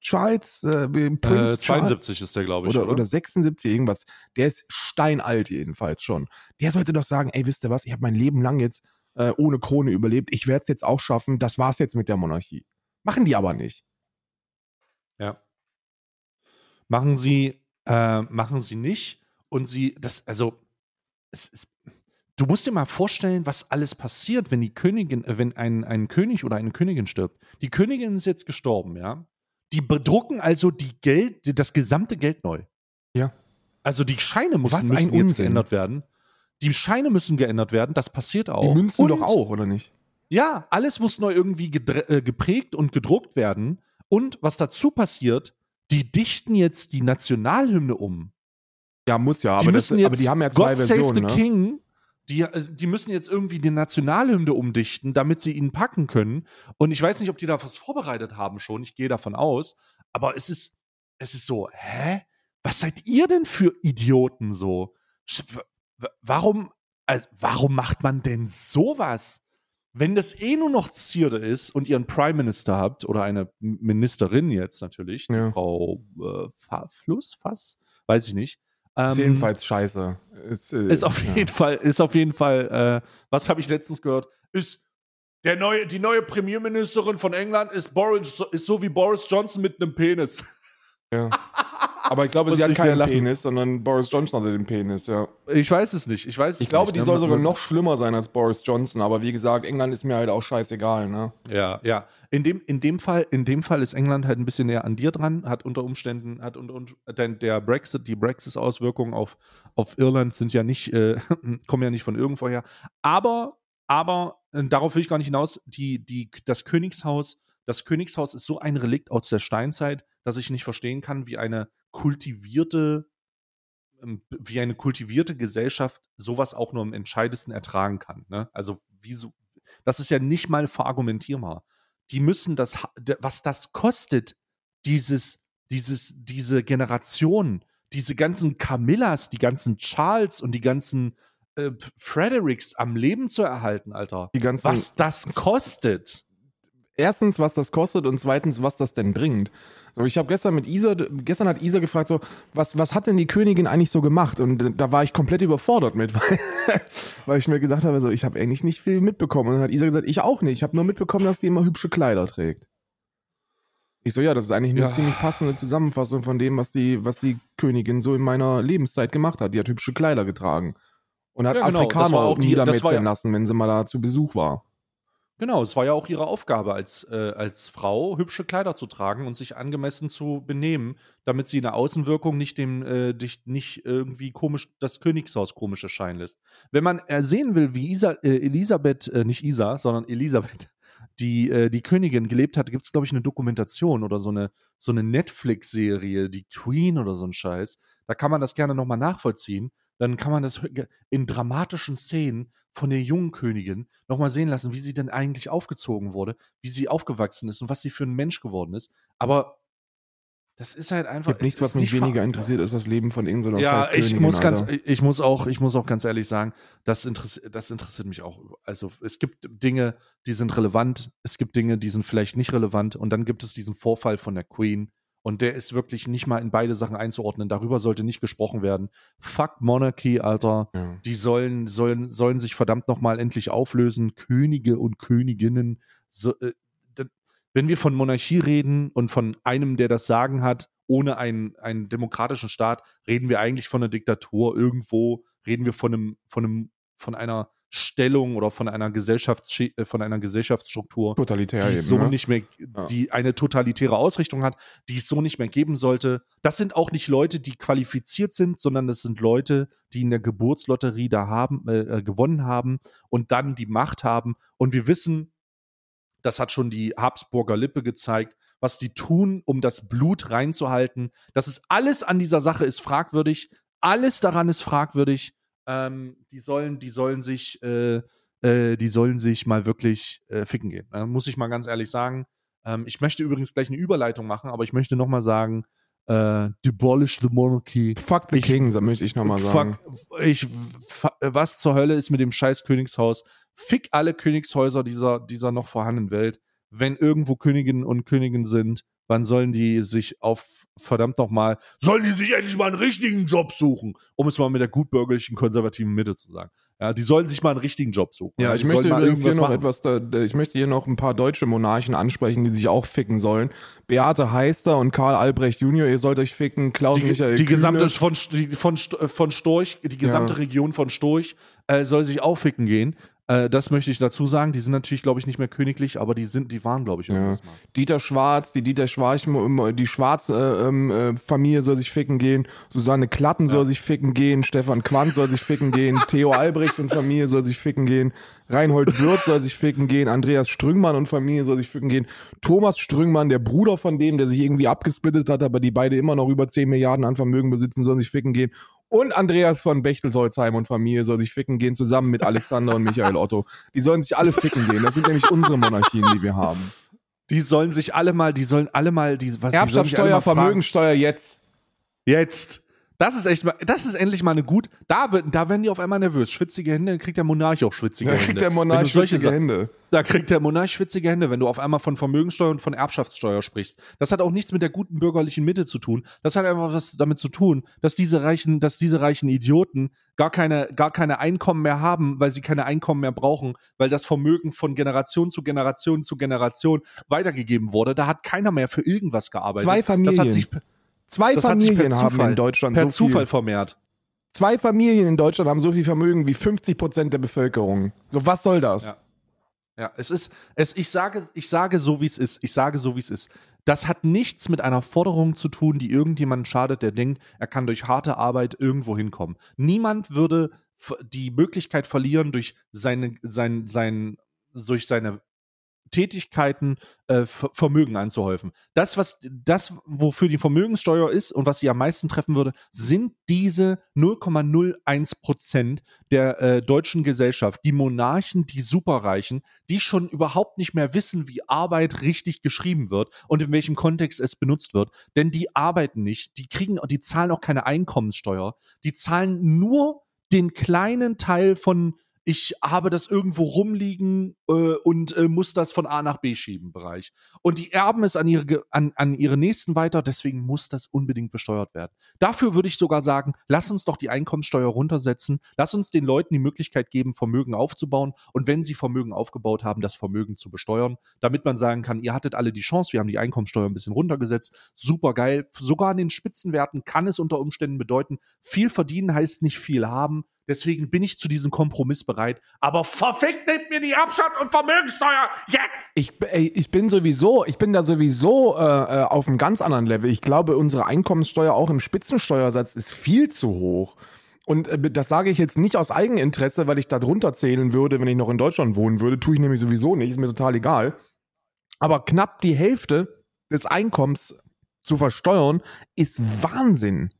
Charles, äh, Prince äh, Charles? 72 ist der, glaube ich. oder, Oder, oder 76, irgendwas. Der ist steinalt jedenfalls schon. Der sollte doch sagen, ey, wisst ihr was, ich habe mein Leben lang jetzt äh, ohne Krone überlebt. Ich werde es jetzt auch schaffen. Das war's jetzt mit der Monarchie. Machen die aber nicht. Ja. Machen sie, äh, machen sie nicht. Und sie, das, also, es ist, du musst dir mal vorstellen, was alles passiert, wenn die Königin, äh, wenn ein, ein König oder eine Königin stirbt. Die Königin ist jetzt gestorben, ja. Die bedrucken also die Geld, das gesamte Geld neu. Ja. Also die Scheine müssen, Was müssen jetzt geändert werden. Die Scheine müssen geändert werden, das passiert auch. Die Münzen Und- doch auch, oder nicht? ja, alles muss neu irgendwie äh, geprägt und gedruckt werden. Und was dazu passiert, die dichten jetzt die Nationalhymne um. Ja, muss ja. die Aber, das, müssen jetzt aber die haben ja zwei God Versionen. Save the Ne? King. Die, äh, die müssen jetzt irgendwie die Nationalhymne umdichten, damit sie ihn packen können. Und ich weiß nicht, ob die da was vorbereitet haben schon. Ich gehe davon aus. Aber es ist, es ist so, hä? Was seid ihr denn für Idioten so? Warum, also, warum macht man denn sowas? Wenn das eh nur noch Zierde ist und ihr einen Prime Minister habt oder eine Ministerin jetzt natürlich, Ja. Frau äh, Fass, weiß ich nicht. Ist Ähm, jedenfalls scheiße. Ist, äh, ist auf ja. jeden Fall, ist auf jeden Fall, äh, was habe ich letztens gehört? Ist der neue, die neue Premierministerin von England ist Boris, ist so wie Boris Johnson mit einem Penis. Ja. [LAUGHS] Aber ich glaube, sie hat keinen. Penis, sondern Boris Johnson hatte den Penis, ja. Ich weiß es nicht. Ich weiß es Ich glaube, nicht, die ne? soll sogar noch schlimmer sein als Boris Johnson. Aber wie gesagt, England ist mir halt auch scheißegal, ne? Ja, ja. In dem, in dem Fall, in dem Fall ist England halt ein bisschen näher an dir dran, hat unter Umständen, hat unter und denn der Brexit, die Brexit-Auswirkungen auf, auf Irland sind ja nicht, äh, [LAUGHS] kommen ja nicht von irgendwoher. Aber, aber, äh, darauf will ich gar nicht hinaus, die, die, das Königshaus, das Königshaus ist so ein Relikt aus der Steinzeit, dass ich nicht verstehen kann, wie eine kultivierte, ähm, wie eine kultivierte Gesellschaft sowas auch nur am entscheidesten ertragen kann. Ne? Also, wieso, das ist ja nicht mal verargumentierbar. Die müssen das, was das kostet, dieses, dieses, diese Generation, diese ganzen Camillas, die ganzen Charles und die ganzen äh, Fredericks am Leben zu erhalten, Alter. Was das kostet. Erstens, was das kostet und zweitens, was das denn bringt. So, ich habe gestern mit Isa, gestern hat Isa gefragt, so, was, was hat denn die Königin eigentlich so gemacht? Und da war ich komplett überfordert mit, [LAUGHS] weil, weil ich mir gedacht habe, so, ich habe eigentlich nicht viel mitbekommen. Und dann hat Isa gesagt, ich auch nicht. Ich habe nur mitbekommen, dass die immer hübsche Kleider trägt. Ich so, ja, das ist eigentlich eine Ja. ziemlich passende Zusammenfassung von dem, was die, was die Königin so in meiner Lebenszeit gemacht hat. Die hat hübsche Kleider getragen. Und hat Ja, genau, Afrikaner auch die- das niedermetzeln ja- lassen, wenn sie mal da zu Besuch war. Genau, es war ja auch ihre Aufgabe als, äh, als Frau, hübsche Kleider zu tragen und sich angemessen zu benehmen, damit sie in der Außenwirkung nicht dem, äh, dich nicht irgendwie komisch, das Königshaus komisch erscheinen lässt. Wenn man äh, sehen will, wie Isa, äh, Elisabeth, äh, nicht Isa, sondern Elisabeth, die, äh, die Königin gelebt hat, gibt es, glaube ich, eine Dokumentation oder so eine, so eine Netflix-Serie, die Queen oder so ein Scheiß. Da kann man das gerne nochmal nachvollziehen. Dann kann man das in dramatischen Szenen von der jungen Königin nochmal sehen lassen, wie sie denn eigentlich aufgezogen wurde, wie sie aufgewachsen ist und was sie für ein Mensch geworden ist. Aber das ist halt einfach. Gibt nichts, was mich nicht weniger interessiert, ist das Leben von irgendeiner ja, scheiß ich muss ganz, Alter. ich muss auch, ich muss auch ganz ehrlich sagen, das interessiert, das interessiert mich auch. Also es gibt Dinge, die sind relevant, es gibt Dinge, die sind vielleicht nicht relevant und dann gibt es diesen Vorfall von der Queen und der ist wirklich nicht mal in beide Sachen einzuordnen. Darüber sollte nicht gesprochen werden. Fuck Monarchy, Alter. Ja. Die sollen, sollen, sollen sich verdammt nochmal endlich auflösen. Könige und Königinnen. So, äh, wenn wir von Monarchie reden und von einem, der das Sagen hat, ohne einen, einen demokratischen Staat, reden wir eigentlich von einer Diktatur. Irgendwo reden wir von einem, von einem, von einer Stellung oder von einer Gesellschafts äh, von einer Gesellschaftsstruktur, Totalitär die eben, so ne? nicht mehr, Ja. die eine totalitäre Ausrichtung hat, die es so nicht mehr geben sollte. Das sind auch nicht Leute, die qualifiziert sind, sondern das sind Leute, die in der Geburtslotterie da haben, äh, äh, gewonnen haben und dann die Macht haben. Und wir wissen, das hat schon die Habsburger Lippe gezeigt, was die tun, um das Blut reinzuhalten. Das ist alles an dieser Sache ist fragwürdig. Alles daran ist fragwürdig. Ähm, die sollen, die sollen sich, äh, äh, die sollen sich mal wirklich äh, ficken gehen. Äh, muss ich mal ganz ehrlich sagen. Ähm, ich möchte übrigens gleich eine Überleitung machen, aber ich möchte noch mal sagen, äh, demolish the monarchy. Fuck the Ich- King, da möchte ich nochmal sagen. Fuck, ich, was zur Hölle ist mit dem scheiß Königshaus? Fick alle Königshäuser dieser, dieser noch vorhandenen Welt. Wenn irgendwo Königinnen und Königen sind, wann sollen die sich auf verdammt nochmal, sollen die sich endlich mal einen richtigen Job suchen, um es mal mit der gutbürgerlichen konservativen Mitte zu sagen. Ja, die sollen sich mal einen richtigen Job suchen. Ja, ich möchte übrigens hier noch machen. etwas, da, ich möchte hier noch ein paar deutsche Monarchen ansprechen, die sich auch ficken sollen. Beate Heister und Karl Albrecht Junior, ihr sollt euch ficken. Klaus die, Michael die Kühne. gesamte von, von, von Storch, die gesamte Ja. Region von Storch äh, soll sich aufficken gehen. Äh, das möchte ich dazu sagen. Die sind natürlich, glaube ich, nicht mehr königlich, aber die sind, die waren, glaube ich, Ja. Dieter Schwarz, die Dieter Schwarz, die Schwarz-Familie soll sich ficken gehen. Susanne Klatten soll sich ficken gehen. Stefan Quandt soll sich ficken gehen. [LAUGHS] Theo Albrecht und Familie soll sich ficken gehen. Reinhold Wirth soll sich ficken gehen. Andreas Strüngmann und Familie soll sich ficken gehen. Thomas Strüngmann, der Bruder von dem, der sich irgendwie abgesplittet hat, aber die beide immer noch über 10 Milliarden an Vermögen besitzen, soll sich ficken gehen. Und Andreas von Bechtelsholzheim und Familie soll sich ficken gehen, zusammen mit Alexander und Michael Otto. Die sollen sich alle ficken gehen. Das sind nämlich unsere Monarchien, die wir haben. Die sollen sich alle mal, die sollen alle mal, die, was, die Erbschaftssteuer, fragen. Vermögensteuer jetzt. Jetzt. Das ist echt mal, das ist endlich mal eine gut, da, wird, da werden die auf einmal nervös. Schwitzige Hände, dann kriegt der Monarch auch schwitzige Da Hände. kriegt der Monarch schwitzige Sa- Hände. Da kriegt der Monarch schwitzige Hände, wenn du auf einmal von Vermögensteuer und von Erbschaftssteuer sprichst. Das hat auch nichts mit der guten bürgerlichen Mitte zu tun. Das hat einfach was damit zu tun, dass diese reichen, dass diese reichen Idioten gar keine, gar keine Einkommen mehr haben, weil sie keine Einkommen mehr brauchen, weil das Vermögen von Generation zu Generation zu Generation weitergegeben wurde. Da hat keiner mehr für irgendwas gearbeitet. Zwei Das Familien. hat sich, Zwei das Familien haben Zufall, in Deutschland per so Zufall viel. vermehrt. Zwei Familien in Deutschland haben so viel Vermögen wie 50 Prozent der Bevölkerung. So, was soll das? Ja. Ja, es ist, es, ich sage, ich sage so, wie es ist. Ich sage so, wie es ist. Das hat nichts mit einer Forderung zu tun, die irgendjemand schadet, der denkt, er kann durch harte Arbeit irgendwo hinkommen. Niemand würde die Möglichkeit verlieren, durch seine, sein, sein, durch seine Tätigkeiten äh, Ver- Vermögen anzuhäufen. Das, was, das, wofür die Vermögenssteuer ist und was sie am meisten treffen würde, sind diese 0,01 Prozent der äh, deutschen Gesellschaft, die Monarchen, die Superreichen, die schon überhaupt nicht mehr wissen, wie Arbeit richtig geschrieben wird und in welchem Kontext es benutzt wird. Denn die arbeiten nicht, die kriegen, die zahlen auch keine Einkommenssteuer, die zahlen nur den kleinen Teil von ich habe das irgendwo rumliegen äh, und äh, muss das von A nach B schieben Bereich. Und die erben es an ihre, an, an ihre Nächsten weiter, deswegen muss das unbedingt besteuert werden. Dafür würde ich sogar sagen, lass uns doch die Einkommenssteuer runtersetzen, lass uns den Leuten die Möglichkeit geben, Vermögen aufzubauen und wenn sie Vermögen aufgebaut haben, das Vermögen zu besteuern, damit man sagen kann, ihr hattet alle die Chance, wir haben die Einkommenssteuer ein bisschen runtergesetzt, super geil. Sogar an den Spitzenwerten kann es unter Umständen bedeuten, viel verdienen heißt nicht viel haben. Deswegen bin ich zu diesem Kompromiss bereit. Aber verfickt nehmt mir die Erbschaft und Vermögensteuer jetzt! Ich, ey, ich bin sowieso, ich bin da sowieso äh, äh, auf einem ganz anderen Level. Ich glaube, unsere Einkommenssteuer auch im Spitzensteuersatz ist viel zu hoch. Und äh, das sage ich jetzt nicht aus Eigeninteresse, weil ich da drunter zählen würde, wenn ich noch in Deutschland wohnen würde. Tue ich nämlich sowieso nicht, ist mir total egal. Aber knapp die Hälfte des Einkommens zu versteuern, ist Wahnsinn.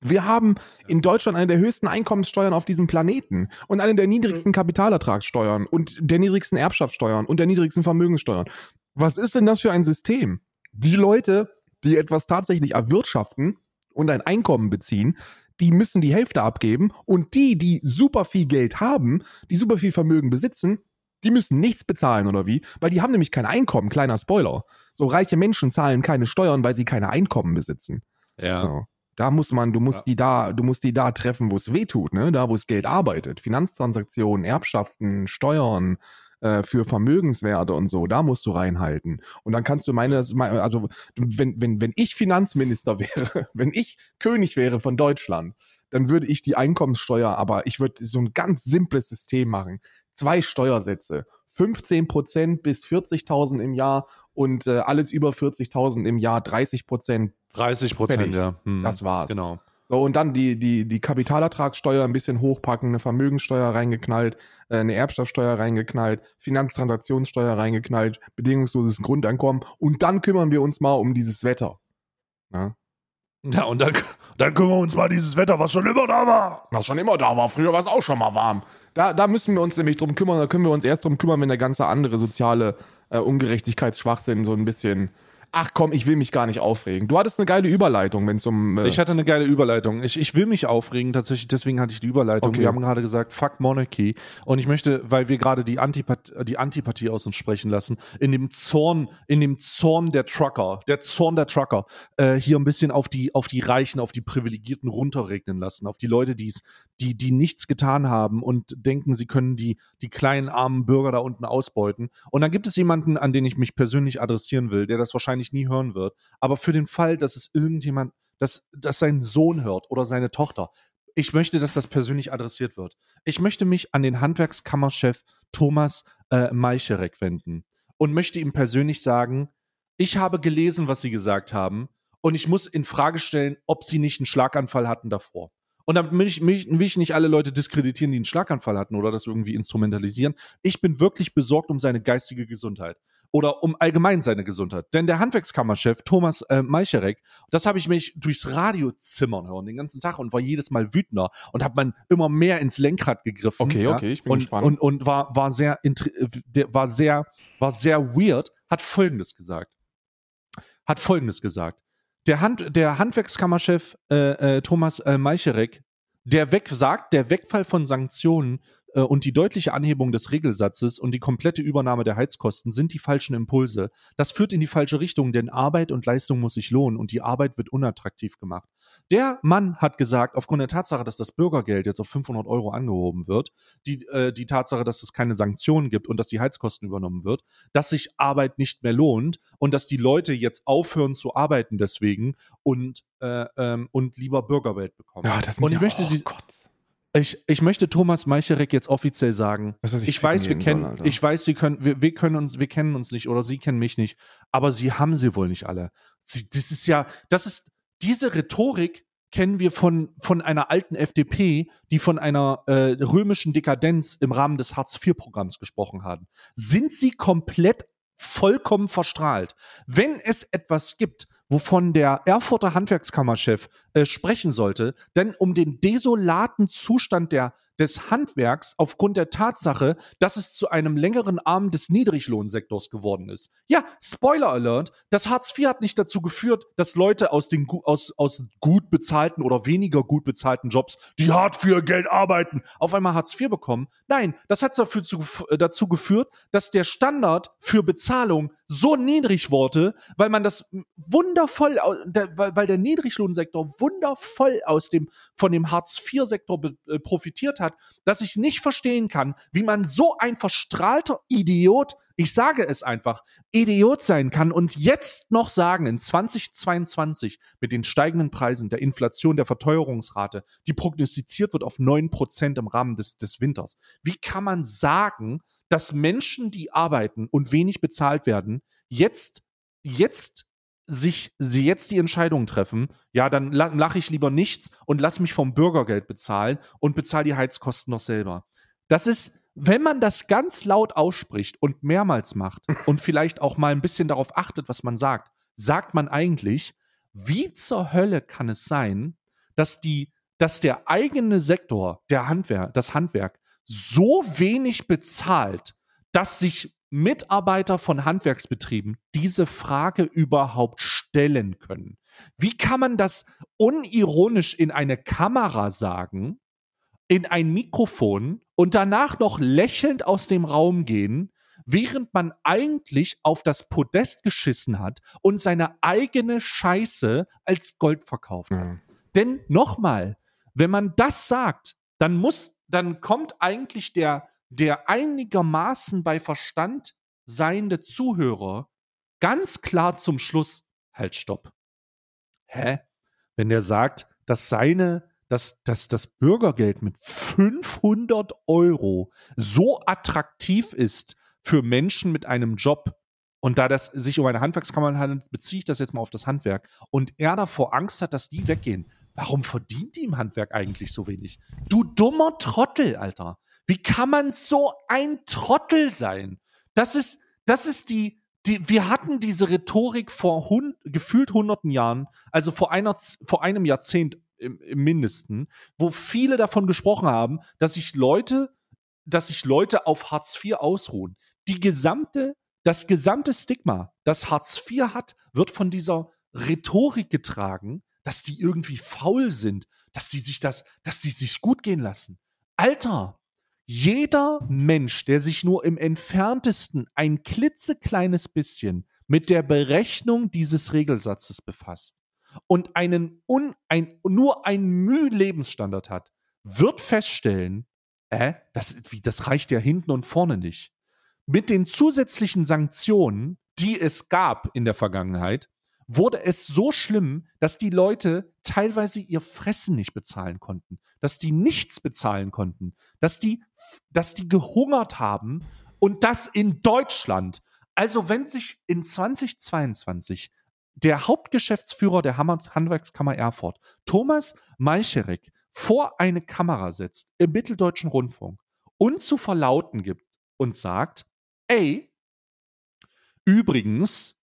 Wir haben in Deutschland eine der höchsten Einkommenssteuern auf diesem Planeten und eine der niedrigsten Kapitalertragssteuern und der niedrigsten Erbschaftssteuern und der niedrigsten Vermögenssteuern. Was ist denn das für ein System? Die Leute, die etwas tatsächlich erwirtschaften und ein Einkommen beziehen, die müssen die Hälfte abgeben und die, die super viel Geld haben, die super viel Vermögen besitzen, die müssen nichts bezahlen oder wie? Weil die haben nämlich kein Einkommen, kleiner Spoiler. So reiche Menschen zahlen keine Steuern, weil sie keine Einkommen besitzen. Ja. So. Da muss man, du musst Ja. die da, du musst die da treffen, wo es weh tut, ne? Da, wo es Geld arbeitet. Finanztransaktionen, Erbschaften, Steuern äh, für Vermögenswerte und so, da musst du reinhalten. Und dann kannst du meine, also wenn, wenn, wenn ich Finanzminister [LAUGHS] wäre, wenn ich König wäre von Deutschland, dann würde ich die Einkommenssteuer, aber ich würde so ein ganz simples System machen. Zwei Steuersätze. 15% bis 40.000 im Jahr und äh, alles über 40.000 im Jahr 30% 30 Prozent, ja. Hm. Das war's. Genau. so, und dann die, die, die Kapitalertragssteuer ein bisschen hochpacken, eine Vermögenssteuer reingeknallt, äh, eine Erbschaftssteuer reingeknallt, Finanztransaktionssteuer reingeknallt, bedingungsloses Grundeinkommen und dann kümmern wir uns mal um dieses Wetter. Ja? Ja, und dann, dann kümmern wir uns mal dieses Wetter, was schon immer da war. Was schon immer da war, früher war es auch schon mal warm. Da, da müssen wir uns nämlich drum kümmern, da können wir uns erst drum kümmern, wenn der ganze andere soziale äh, Ungerechtigkeitsschwachsinn so ein bisschen. Ach komm, ich will mich gar nicht aufregen. Du hattest eine geile Überleitung, wenn es um. Äh, Ich hatte eine geile Überleitung. Ich, ich will mich aufregen, tatsächlich, deswegen hatte ich die Überleitung. Okay. Wir haben gerade gesagt, fuck Monarchy. Und ich möchte, weil wir gerade die, Antipath die Antipathie aus uns sprechen lassen, in dem Zorn, in dem Zorn der Trucker, der Zorn der Trucker, äh, hier ein bisschen auf die, auf die Reichen, auf die Privilegierten runterregnen lassen, auf die Leute, die's, die, die nichts getan haben und denken, sie können die, die kleinen armen Bürger da unten ausbeuten. Und dann gibt es jemanden, an den ich mich persönlich adressieren will, der das wahrscheinlich nie hören wird. Aber für den Fall, dass es irgendjemand, dass, dass sein Sohn hört oder seine Tochter, ich möchte, dass das persönlich adressiert wird. Ich möchte mich an den Handwerkskammerchef Thomas äh, Meicherek wenden und möchte ihm persönlich sagen, ich habe gelesen, was Sie gesagt haben und ich muss in Frage stellen, ob Sie nicht einen Schlaganfall hatten davor. Und damit will ich- will ich nicht alle Leute diskreditieren, die einen Schlaganfall hatten oder das irgendwie instrumentalisieren. Ich bin wirklich besorgt um seine geistige Gesundheit oder um allgemein seine Gesundheit. Denn der Handwerkskammerchef Thomas äh, Meicherek, das habe ich mich durchs Radio zimmern hören den ganzen Tag und war jedes Mal wütender und hat man immer mehr ins Lenkrad gegriffen. Okay, ja, okay, ich bin und, gespannt. Und, und war, war sehr, äh, war sehr, war sehr weird, hat Folgendes gesagt. Hat Folgendes gesagt. Der, Hand, der Handwerkskammerchef äh, äh, Thomas äh, Meicherek, der weg sagt, der Wegfall von Sanktionen und die deutliche Anhebung des Regelsatzes und die komplette Übernahme der Heizkosten sind die falschen Impulse. Das führt in die falsche Richtung, denn Arbeit und Leistung muss sich lohnen und die Arbeit wird unattraktiv gemacht. Der Mann hat gesagt, aufgrund der Tatsache, dass das Bürgergeld jetzt auf 500 Euro angehoben wird, die, äh, die Tatsache, dass es keine Sanktionen gibt und dass die Heizkosten übernommen wird, dass sich Arbeit nicht mehr lohnt und dass die Leute jetzt aufhören zu arbeiten deswegen und, äh, ähm, und lieber Bürgergeld bekommen. ja, das sind und ich ja, möchte oh die, Gott. Ich, ich möchte Thomas Meicherek jetzt offiziell sagen, ich weiß, wir kennen, Alter. ich weiß, sie können, wir, wir können uns, wir kennen uns nicht oder sie kennen mich nicht, aber sie haben sie wohl nicht alle. Sie, das ist ja, das ist diese Rhetorik kennen wir von von einer alten FDP, die von einer äh, römischen Dekadenz im Rahmen des Hartz-IV-Programms gesprochen haben. Sind sie komplett vollkommen verstrahlt? Wenn es etwas gibt, wovon der Erfurter Handwerkskammerchef äh, sprechen sollte, denn um den desolaten Zustand der des Handwerks aufgrund der Tatsache, dass es zu einem längeren Arm des Niedriglohnsektors geworden ist. Ja, Spoiler Alert, das Hartz IV hat nicht dazu geführt, dass Leute aus den aus, aus gut bezahlten oder weniger gut bezahlten Jobs, die hart für ihr Geld arbeiten, auf einmal Hartz IV bekommen. Nein, das hat dafür zu, äh, dazu geführt, dass der Standard für Bezahlung so niedrig wurde, weil man das wundervoll, weil, der Niedriglohnsektor wundervoll aus dem von dem Hartz IV-Sektor äh, profitiert hat hat, dass ich nicht verstehen kann, wie man so ein verstrahlter Idiot, ich sage es einfach, Idiot sein kann und jetzt noch sagen, in 2022 mit den steigenden Preisen, der Inflation, der Verteuerungsrate, die prognostiziert wird auf 9% im Rahmen des, des Winters. Wie kann man sagen, dass Menschen, die arbeiten und wenig bezahlt werden, jetzt, jetzt sich, sie jetzt die Entscheidung treffen, ja, dann la lache ich lieber nichts und lass mich vom Bürgergeld bezahlen und bezahle die Heizkosten noch selber. Das ist, wenn man das ganz laut ausspricht und mehrmals macht [LAUGHS] und vielleicht auch mal ein bisschen darauf achtet, was man sagt, sagt man eigentlich, wie zur Hölle kann es sein, dass die, dass der eigene Sektor, der Handwerk, das Handwerk, so wenig bezahlt, dass sich Mitarbeiter von Handwerksbetrieben diese Frage überhaupt stellen können. Wie kann man das unironisch in eine Kamera sagen, in ein Mikrofon und danach noch lächelnd aus dem Raum gehen, während man eigentlich auf das Podest geschissen hat und seine eigene Scheiße als Gold verkauft hat? Ja. Denn nochmal, wenn man das sagt, dann muss, dann kommt eigentlich der, der einigermaßen bei Verstand seiende Zuhörer ganz klar zum Schluss, halt, stopp. Hä? Wenn der sagt, dass seine, dass, dass das Bürgergeld mit 500 Euro so attraktiv ist für Menschen mit einem Job, und da das sich um eine Handwerkskammer handelt, beziehe ich das jetzt mal auf das Handwerk. Und er davor Angst hat, dass die weggehen. Warum verdient die im Handwerk eigentlich so wenig? Du dummer Trottel, Alter. Wie kann man so ein Trottel sein? Das ist, das ist die, die, wir hatten diese Rhetorik vor hun, gefühlt hunderten Jahren, also vor einer, vor einem Jahrzehnt im, im Mindesten, wo viele davon gesprochen haben, dass sich Leute, dass sich Leute auf Hartz IV ausruhen. Die gesamte, das gesamte Stigma, das Hartz IV hat, wird von dieser Rhetorik getragen, dass die irgendwie faul sind, dass die sich das, dass die sich gut gehen lassen. Alter, jeder Mensch, der sich nur im entferntesten ein klitzekleines bisschen mit der Berechnung dieses Regelsatzes befasst und einen un, ein, nur ein Mühe Lebensstandard hat, wird feststellen, äh, das, wie, das reicht ja hinten und vorne nicht. Mit den zusätzlichen Sanktionen, die es gab in der Vergangenheit, wurde es so schlimm, dass die Leute teilweise ihr Fressen nicht bezahlen konnten, dass die nichts bezahlen konnten, dass die, dass die gehungert haben und das in Deutschland. Also wenn sich in 2022 der Hauptgeschäftsführer der Handwerkskammer Erfurt, Thomas Malcherek, vor eine Kamera setzt im Mitteldeutschen Rundfunk und zu verlauten gibt und sagt, ey, übrigens,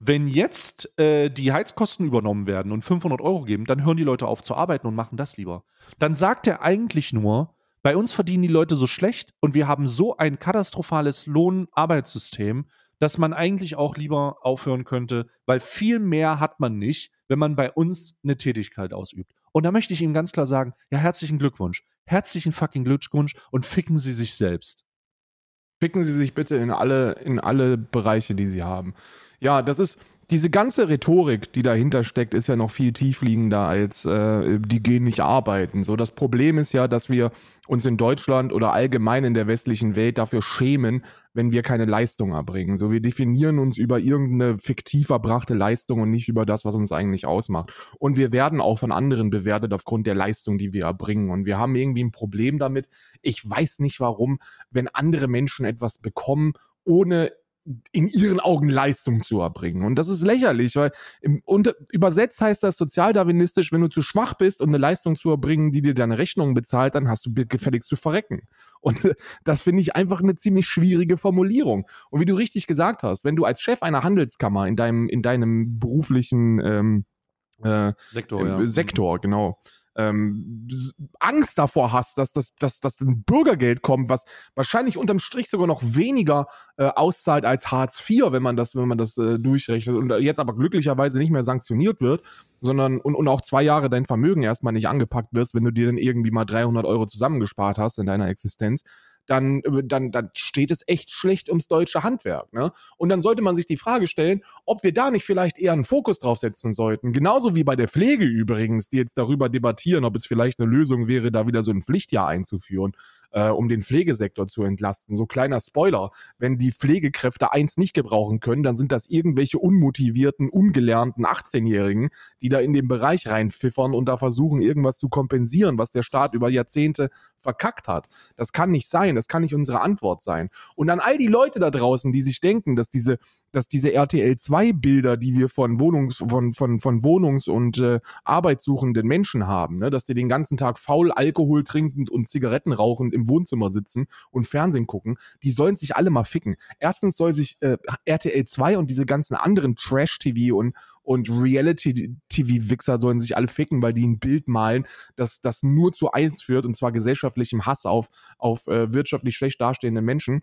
wenn jetzt äh, die Heizkosten übernommen werden und 500 Euro geben, dann hören die Leute auf zu arbeiten und machen das lieber. Dann sagt er eigentlich nur, bei uns verdienen die Leute so schlecht und wir haben so ein katastrophales Lohnarbeitssystem, dass man eigentlich auch lieber aufhören könnte, weil viel mehr hat man nicht, wenn man bei uns eine Tätigkeit ausübt. Und da möchte ich ihm ganz klar sagen, ja, herzlichen Glückwunsch. Herzlichen fucking Glückwunsch und ficken Sie sich selbst. Picken Sie sich bitte in alle, in alle Bereiche, die Sie haben. Ja, das ist, diese ganze Rhetorik, die dahinter steckt, ist ja noch viel tiefliegender als äh, die gehen nicht arbeiten. So, das Problem ist ja, dass wir uns in Deutschland oder allgemein in der westlichen Welt dafür schämen, wenn wir keine Leistung erbringen. So, wir definieren uns über irgendeine fiktiv erbrachte Leistung und nicht über das, was uns eigentlich ausmacht. Und wir werden auch von anderen bewertet aufgrund der Leistung, die wir erbringen. Und wir haben irgendwie ein Problem damit. Ich weiß nicht warum, wenn andere Menschen etwas bekommen, ohne in ihren Augen Leistung zu erbringen. Und das ist lächerlich, weil im, unter, übersetzt heißt das sozialdarwinistisch, wenn du zu schwach bist, um eine Leistung zu erbringen, die dir deine Rechnung bezahlt, dann hast du gefälligst zu verrecken. Und [LAUGHS] das finde ich einfach eine ziemlich schwierige Formulierung. Und wie du richtig gesagt hast, wenn du als Chef einer Handelskammer in deinem, in deinem beruflichen ähm, äh, Sektor, äh, Sektor, genau, ähm, Angst davor hast, dass das dass, dass ein Bürgergeld kommt, was wahrscheinlich unterm Strich sogar noch weniger äh, auszahlt als Hartz IV, wenn man das, wenn man das äh, durchrechnet und jetzt aber glücklicherweise nicht mehr sanktioniert wird, sondern und, und auch zwei Jahre dein Vermögen erstmal nicht angepackt wirst, wenn du dir dann irgendwie mal 300 Euro zusammengespart hast in deiner Existenz, dann, äh, dann, dann steht es echt schlecht ums deutsche Handwerk. Ne? Und dann sollte man sich die Frage stellen, ob wir da nicht vielleicht eher einen Fokus drauf setzen sollten. Genauso wie bei der Pflege übrigens, die jetzt darüber debattieren, ob es vielleicht eine Lösung wäre, da wieder so ein Pflichtjahr einzuführen äh, um den Pflegesektor zu entlasten. So kleiner Spoiler, wenn die Pflegekräfte eins nicht gebrauchen können, dann sind das irgendwelche unmotivierten, ungelernten 18-Jährigen, die da in den Bereich reinpfiffern und da versuchen, irgendwas zu kompensieren, was der Staat über Jahrzehnte verkackt hat. Das kann nicht sein, das kann nicht unsere Antwort sein. Und an all die Leute da draußen, die sich denken, dass diese, dass diese RTL 2 Bilder, die wir von Wohnungs, von, von, von Wohnungs- und äh, arbeitssuchenden Menschen haben, ne, dass die den ganzen Tag faul Alkohol trinkend und Zigaretten rauchend im Wohnzimmer sitzen und Fernsehen gucken, die sollen sich alle mal ficken. Erstens soll sich äh, RTL 2 und diese ganzen anderen Trash-TV und, und Reality-TV-Wichser sollen sich alle ficken, weil die ein Bild malen, das, das nur zu eins führt, und zwar gesellschaftlichem Hass auf, auf äh, wirtschaftlich schlecht dastehende Menschen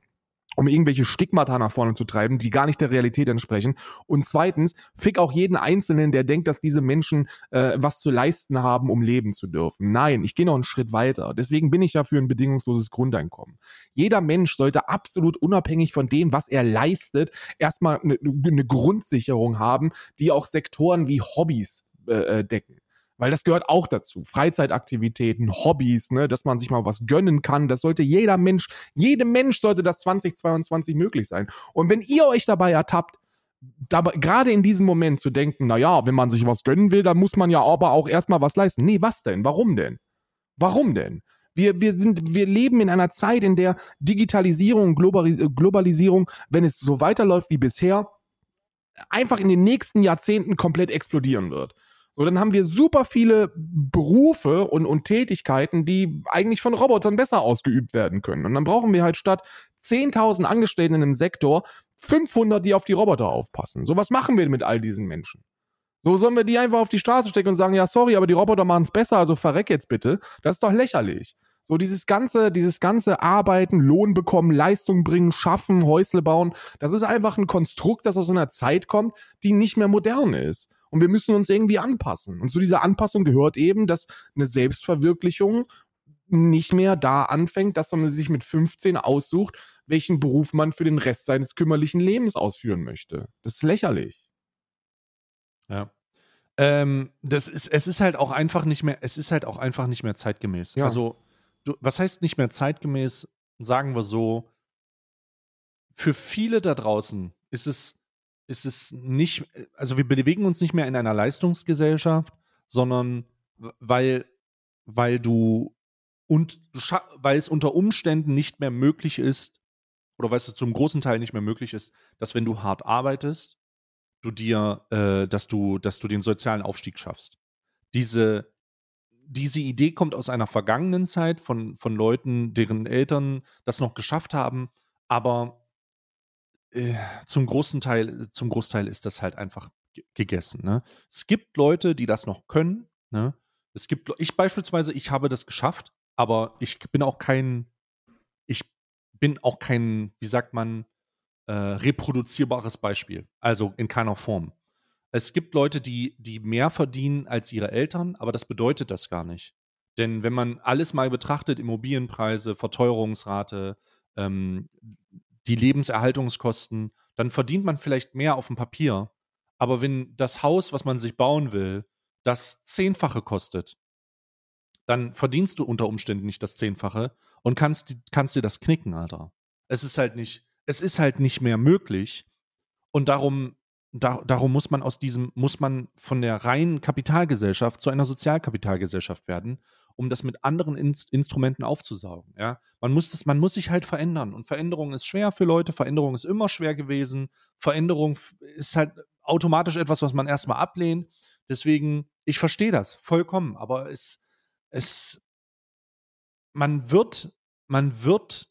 um irgendwelche Stigmata nach vorne zu treiben, die gar nicht der Realität entsprechen. Und zweitens, fick auch jeden Einzelnen, der denkt, dass diese Menschen äh, was zu leisten haben, um leben zu dürfen. Nein, ich gehe noch einen Schritt weiter. Deswegen bin ich ja für ein bedingungsloses Grundeinkommen. Jeder Mensch sollte absolut unabhängig von dem, was er leistet, erstmal eine, eine Grundsicherung haben, die auch Sektoren wie Hobbys äh, äh decken. Weil das gehört auch dazu. Freizeitaktivitäten, Hobbys, ne, dass man sich mal was gönnen kann. Das sollte jeder Mensch, jedem Mensch sollte das 2022 möglich sein. Und wenn ihr euch dabei ertappt, dabei, gerade in diesem Moment zu denken, na ja, wenn man sich was gönnen will, dann muss man ja aber auch erstmal was leisten. Nee, was denn? Warum denn? Warum denn? Wir, wir, sind, wir leben in einer Zeit, in der Digitalisierung, Globalisierung, wenn es so weiterläuft wie bisher, einfach in den nächsten Jahrzehnten komplett explodieren wird. So, dann haben wir super viele Berufe und, und Tätigkeiten, die eigentlich von Robotern besser ausgeübt werden können. Und dann brauchen wir halt statt 10.000 Angestellten in einem Sektor 500, die auf die Roboter aufpassen. So, was machen wir mit all diesen Menschen? So sollen wir die einfach auf die Straße stecken und sagen, ja, sorry, aber die Roboter machen es besser, also verreck jetzt bitte. Das ist doch lächerlich. So dieses ganze, dieses ganze Arbeiten, Lohn bekommen, Leistung bringen, schaffen, Häusle bauen, das ist einfach ein Konstrukt, das aus einer Zeit kommt, die nicht mehr modern ist. Und wir müssen uns irgendwie anpassen. Und zu dieser Anpassung gehört eben, dass eine Selbstverwirklichung nicht mehr da anfängt, dass man sich mit 15 aussucht, welchen Beruf man für den Rest seines kümmerlichen Lebens ausführen möchte. Das ist lächerlich. Ja. Ähm, das ist, es ist halt auch einfach nicht mehr, es ist halt auch einfach nicht mehr zeitgemäß. Ja. Also, du, was heißt nicht mehr zeitgemäß? Sagen wir so, für viele da draußen ist es ist es nicht, also wir bewegen uns nicht mehr in einer Leistungsgesellschaft, sondern weil, weil du und weil es unter Umständen nicht mehr möglich ist, oder weil es zum großen Teil nicht mehr möglich ist, dass wenn du hart arbeitest, du dir, äh, dass du, dass du den sozialen Aufstieg schaffst. Diese, diese Idee kommt aus einer vergangenen Zeit von, von Leuten, deren Eltern das noch geschafft haben, aber äh, zum großen Teil, zum Großteil ist das halt einfach gegessen. Ne? Es gibt Leute, die das noch können. Ne? Es gibt, ich beispielsweise, ich habe das geschafft, aber ich bin auch kein, ich bin auch kein, wie sagt man, äh, reproduzierbares Beispiel. Also in keiner Form. Es gibt Leute, die, die mehr verdienen als ihre Eltern, aber das bedeutet das gar nicht. Denn wenn man alles mal betrachtet, Immobilienpreise, Verteuerungsrate, ähm, die Lebenserhaltungskosten, dann verdient man vielleicht mehr auf dem Papier. Aber wenn das Haus, was man sich bauen will, das Zehnfache kostet, dann verdienst du unter Umständen nicht das Zehnfache und kannst, kannst dir das knicken, Alter. Es ist halt nicht, es ist halt nicht mehr möglich. Und darum, da, darum muss man aus diesem, muss man von der reinen Kapitalgesellschaft zu einer Sozialkapitalgesellschaft werden um das mit anderen In Instrumenten aufzusaugen. Ja? Man, muss das, man muss sich halt verändern. Und Veränderung ist schwer für Leute, Veränderung ist immer schwer gewesen. Veränderung ist halt automatisch etwas, was man erstmal ablehnt. Deswegen, ich verstehe das vollkommen, aber es, es, man wird, man wird,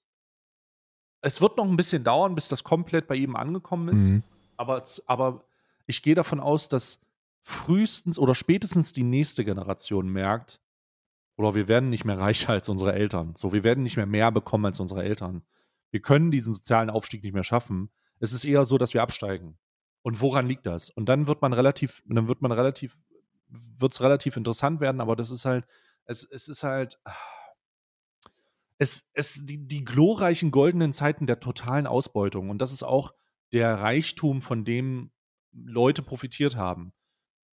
es wird noch ein bisschen dauern, bis das komplett bei jedem angekommen ist. Mhm. Aber, aber ich gehe davon aus, dass frühestens oder spätestens die nächste Generation merkt, oder wir werden nicht mehr reicher als unsere Eltern. So, wir werden nicht mehr mehr bekommen als unsere Eltern. Wir können diesen sozialen Aufstieg nicht mehr schaffen. Es ist eher so, dass wir absteigen. Und woran liegt das? Und dann wird man relativ, dann wird man relativ, wird es relativ interessant werden, aber das ist halt, es, es ist halt, es, es, die, die glorreichen goldenen Zeiten der totalen Ausbeutung. Und das ist auch der Reichtum, von dem Leute profitiert haben.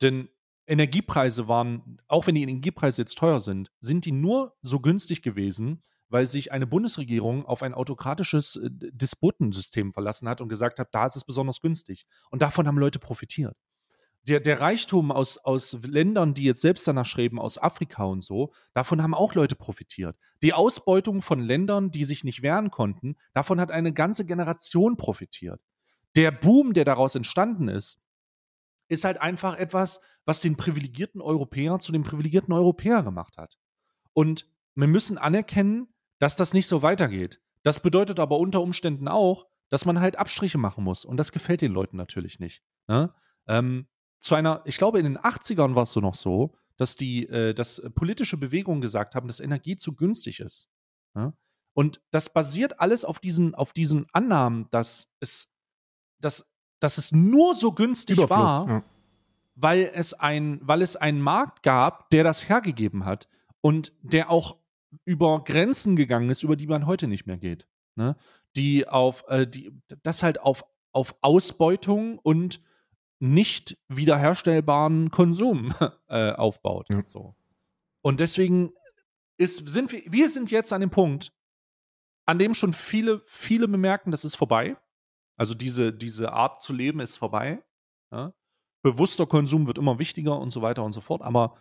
Denn Energiepreise waren, auch wenn die Energiepreise jetzt teuer sind, sind die nur so günstig gewesen, weil sich eine Bundesregierung auf ein autokratisches äh, Disputensystem verlassen hat und gesagt hat, da ist es besonders günstig. Und davon haben Leute profitiert. Der, der Reichtum aus, aus Ländern, die jetzt selbst danach schreiben, aus Afrika und so, davon haben auch Leute profitiert. Die Ausbeutung von Ländern, die sich nicht wehren konnten, davon hat eine ganze Generation profitiert. Der Boom, der daraus entstanden ist, ist halt einfach etwas, was den privilegierten Europäer zu dem privilegierten Europäer gemacht hat. Und wir müssen anerkennen, dass das nicht so weitergeht. Das bedeutet aber unter Umständen auch, dass man halt Abstriche machen muss. Und das gefällt den Leuten natürlich nicht. Ne? Ähm, zu einer, ich glaube, in den 80ern war es so noch so, dass die, äh, dass politische Bewegungen gesagt haben, dass Energie zu günstig ist. Ne? Und das basiert alles auf diesen, auf diesen Annahmen, dass es, dass dass es nur so günstig Überfluss, war, ja. weil es ein, weil es einen Markt gab, der das hergegeben hat und der auch über Grenzen gegangen ist, über die man heute nicht mehr geht. Ne? Die auf, äh, die, das halt auf, auf Ausbeutung und nicht wiederherstellbaren Konsum [LAUGHS] äh, aufbaut. Ja. So. Und deswegen ist, sind wir, wir sind jetzt an dem Punkt, an dem schon viele, viele bemerken, das ist vorbei. Also diese, diese Art zu leben ist vorbei. Ja? Bewusster Konsum wird immer wichtiger und so weiter und so fort. Aber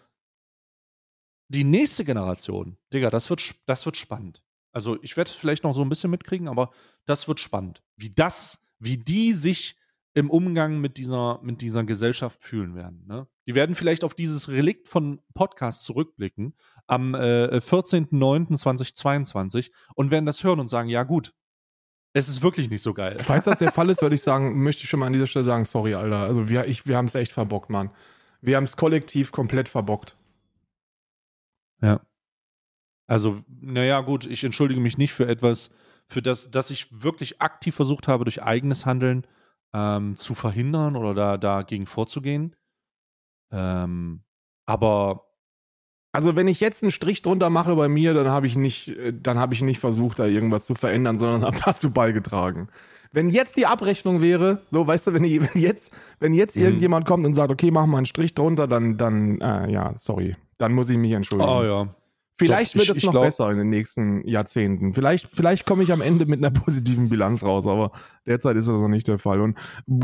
die nächste Generation, Digga, das wird, das wird spannend. Also ich werde es vielleicht noch so ein bisschen mitkriegen, aber das wird spannend. Wie das, wie die sich im Umgang mit dieser, mit dieser Gesellschaft fühlen werden. Ne? Die werden vielleicht auf dieses Relikt von Podcasts zurückblicken am äh, 14.09.2022 und werden das hören und sagen, ja gut, es ist wirklich nicht so geil. [LAUGHS] Falls das der Fall ist, würde ich sagen, möchte ich schon mal an dieser Stelle sagen, sorry, Alter. Also wir, ich, wir haben es echt verbockt, Mann. Wir haben es kollektiv komplett verbockt. Ja. Also, naja, gut, ich entschuldige mich nicht für etwas, für das, das ich wirklich aktiv versucht habe, durch eigenes Handeln ähm, zu verhindern oder da, dagegen vorzugehen. Ähm, aber Also wenn ich jetzt einen Strich drunter mache bei mir, dann habe ich nicht, äh, dann habe ich nicht versucht, da irgendwas zu verändern, sondern [LAUGHS] habe dazu beigetragen. Wenn jetzt die Abrechnung wäre, so weißt du, wenn, ich, [LAUGHS] wenn jetzt, wenn jetzt Mhm. irgendjemand kommt und sagt, okay, mach mal einen Strich drunter, dann, dann, äh, ja, sorry, dann muss ich mich entschuldigen. oh ja. Vielleicht Doch, wird ich- es noch glaub- besser in den nächsten Jahrzehnten. Vielleicht, vielleicht komme ich am Ende mit einer [LAUGHS] positiven Bilanz raus, aber derzeit ist das noch nicht der Fall. Und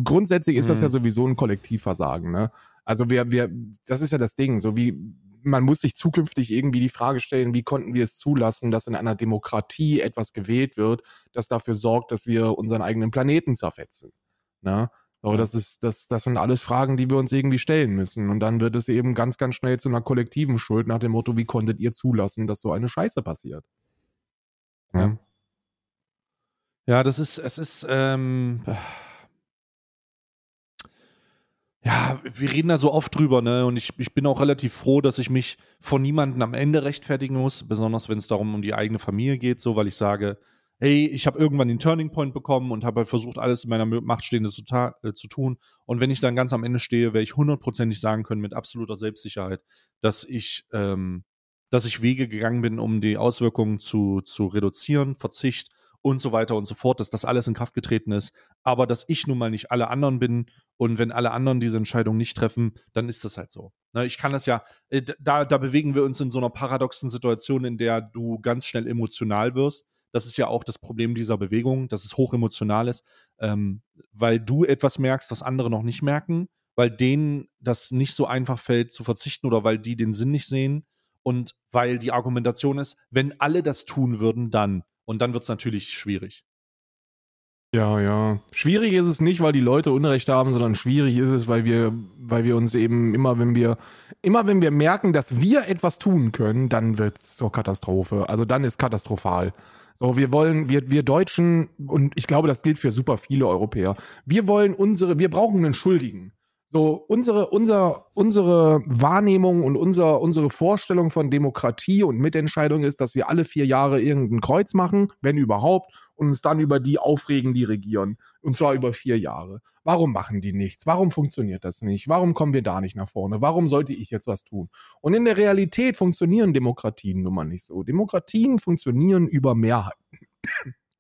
grundsätzlich ist das Mhm. ja sowieso ein Kollektivversagen. Ne? Also wir, wir, das ist ja das Ding. So wie man muss sich zukünftig irgendwie die Frage stellen, wie konnten wir es zulassen, dass in einer Demokratie etwas gewählt wird, das dafür sorgt, dass wir unseren eigenen Planeten zerfetzen. Ne? Aber das ist, das, das sind alles Fragen, die wir uns irgendwie stellen müssen. Und dann wird es eben ganz, ganz schnell zu einer kollektiven Schuld nach dem Motto, wie konntet ihr zulassen, dass so eine Scheiße passiert? Ja. Ja, das ist, es ist, ähm, ja, wir reden da so oft drüber, ne? Und ich, ich bin auch relativ froh, dass ich mich von niemandem am Ende rechtfertigen muss, besonders wenn es darum um die eigene Familie geht, so, weil ich sage, hey, ich habe irgendwann den Turning Point bekommen und habe halt versucht, alles in meiner Macht Stehende zu, äh, zu tun. Und wenn ich dann ganz am Ende stehe, werde ich hundertprozentig sagen können, mit absoluter Selbstsicherheit, dass ich, ähm, dass ich Wege gegangen bin, um die Auswirkungen zu, zu reduzieren, Verzicht und so weiter und so fort, dass das alles in Kraft getreten ist, aber dass ich nun mal nicht alle anderen bin und wenn alle anderen diese Entscheidung nicht treffen, dann ist das halt so. Ne, ich kann das ja, äh, da, da bewegen wir uns in so einer paradoxen Situation, in der du ganz schnell emotional wirst. Das ist ja auch das Problem dieser Bewegung, dass es hochemotional ist, ähm, weil du etwas merkst, das andere noch nicht merken, weil denen das nicht so einfach fällt zu verzichten oder weil die den Sinn nicht sehen und weil die Argumentation ist, wenn alle das tun würden, dann. Und dann wird es natürlich schwierig. Ja, ja. Schwierig ist es nicht, weil die Leute Unrecht haben, sondern schwierig ist es, weil wir, weil wir uns eben immer, wenn wir, immer wenn wir merken, dass wir etwas tun können, dann wird es zur Katastrophe. Also dann ist katastrophal. So, wir wollen, wir, wir Deutschen, und ich glaube, das gilt für super viele Europäer, wir wollen unsere, wir brauchen einen Schuldigen. So, unsere, unser, unsere Wahrnehmung und unser, unsere Vorstellung von Demokratie und Mitentscheidung ist, dass wir alle vier Jahre irgendein Kreuz machen, wenn überhaupt, und uns dann über die aufregen, die regieren. Und zwar über vier Jahre. Warum machen die nichts? Warum funktioniert das nicht? Warum kommen wir da nicht nach vorne? Warum sollte ich jetzt was tun? Und in der Realität funktionieren Demokratien nun mal nicht so. Demokratien funktionieren über Mehrheiten.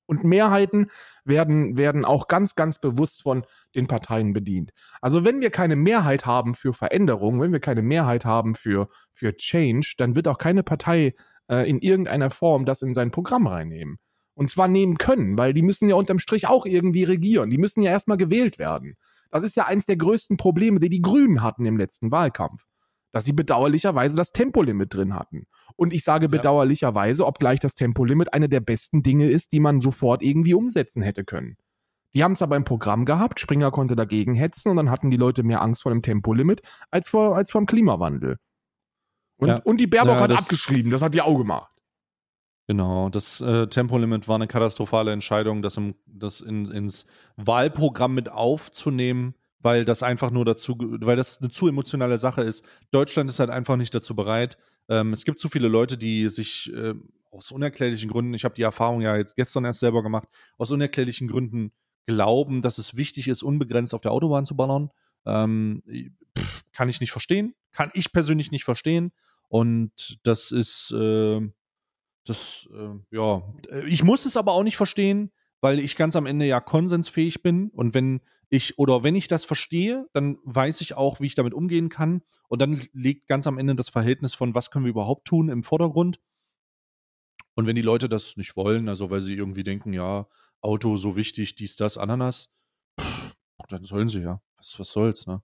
Und Mehrheiten werden, werden auch ganz, ganz bewusst von den Parteien bedient. Also wenn wir keine Mehrheit haben für Veränderung, wenn wir keine Mehrheit haben für, für Change, dann wird auch keine Partei äh, in irgendeiner Form das in sein Programm reinnehmen. Und zwar nehmen können, weil die müssen ja unterm Strich auch irgendwie regieren. Die müssen ja erstmal gewählt werden. Das ist ja eins der größten Probleme, die die Grünen hatten im letzten Wahlkampf dass sie bedauerlicherweise das Tempolimit drin hatten. Und ich sage bedauerlicherweise, obgleich das Tempolimit eine der besten Dinge ist, die man sofort irgendwie umsetzen hätte können. Die haben es aber im Programm gehabt, Springer konnte dagegen hetzen und dann hatten die Leute mehr Angst vor dem Tempolimit als vor, als vor dem Klimawandel. Und, Ja. und die Baerbock Ja, hat das- abgeschrieben, das hat die auch gemacht. Genau, das äh, Tempolimit war eine katastrophale Entscheidung, das, im, das in, ins Wahlprogramm mit aufzunehmen, weil das einfach nur dazu, weil das eine zu emotionale Sache ist. Deutschland ist halt einfach nicht dazu bereit. Ähm, es gibt zu viele Leute, die sich äh, aus unerklärlichen Gründen, ich habe die Erfahrung ja jetzt gestern erst selber gemacht, aus unerklärlichen Gründen glauben, dass es wichtig ist, unbegrenzt auf der Autobahn zu ballern. Ähm, pff, kann ich nicht verstehen, kann ich persönlich nicht verstehen. Und das ist, äh, das, äh, ja, ich muss es aber auch nicht verstehen, weil ich ganz am Ende ja konsensfähig bin und wenn ich oder wenn ich das verstehe, dann weiß ich auch, wie ich damit umgehen kann und dann liegt ganz am Ende das Verhältnis von, was können wir überhaupt tun im Vordergrund. Und wenn die Leute das nicht wollen, also weil sie irgendwie denken, ja, Auto so wichtig, dies, das, Ananas, pff, dann sollen sie ja. Was, was soll's, ne?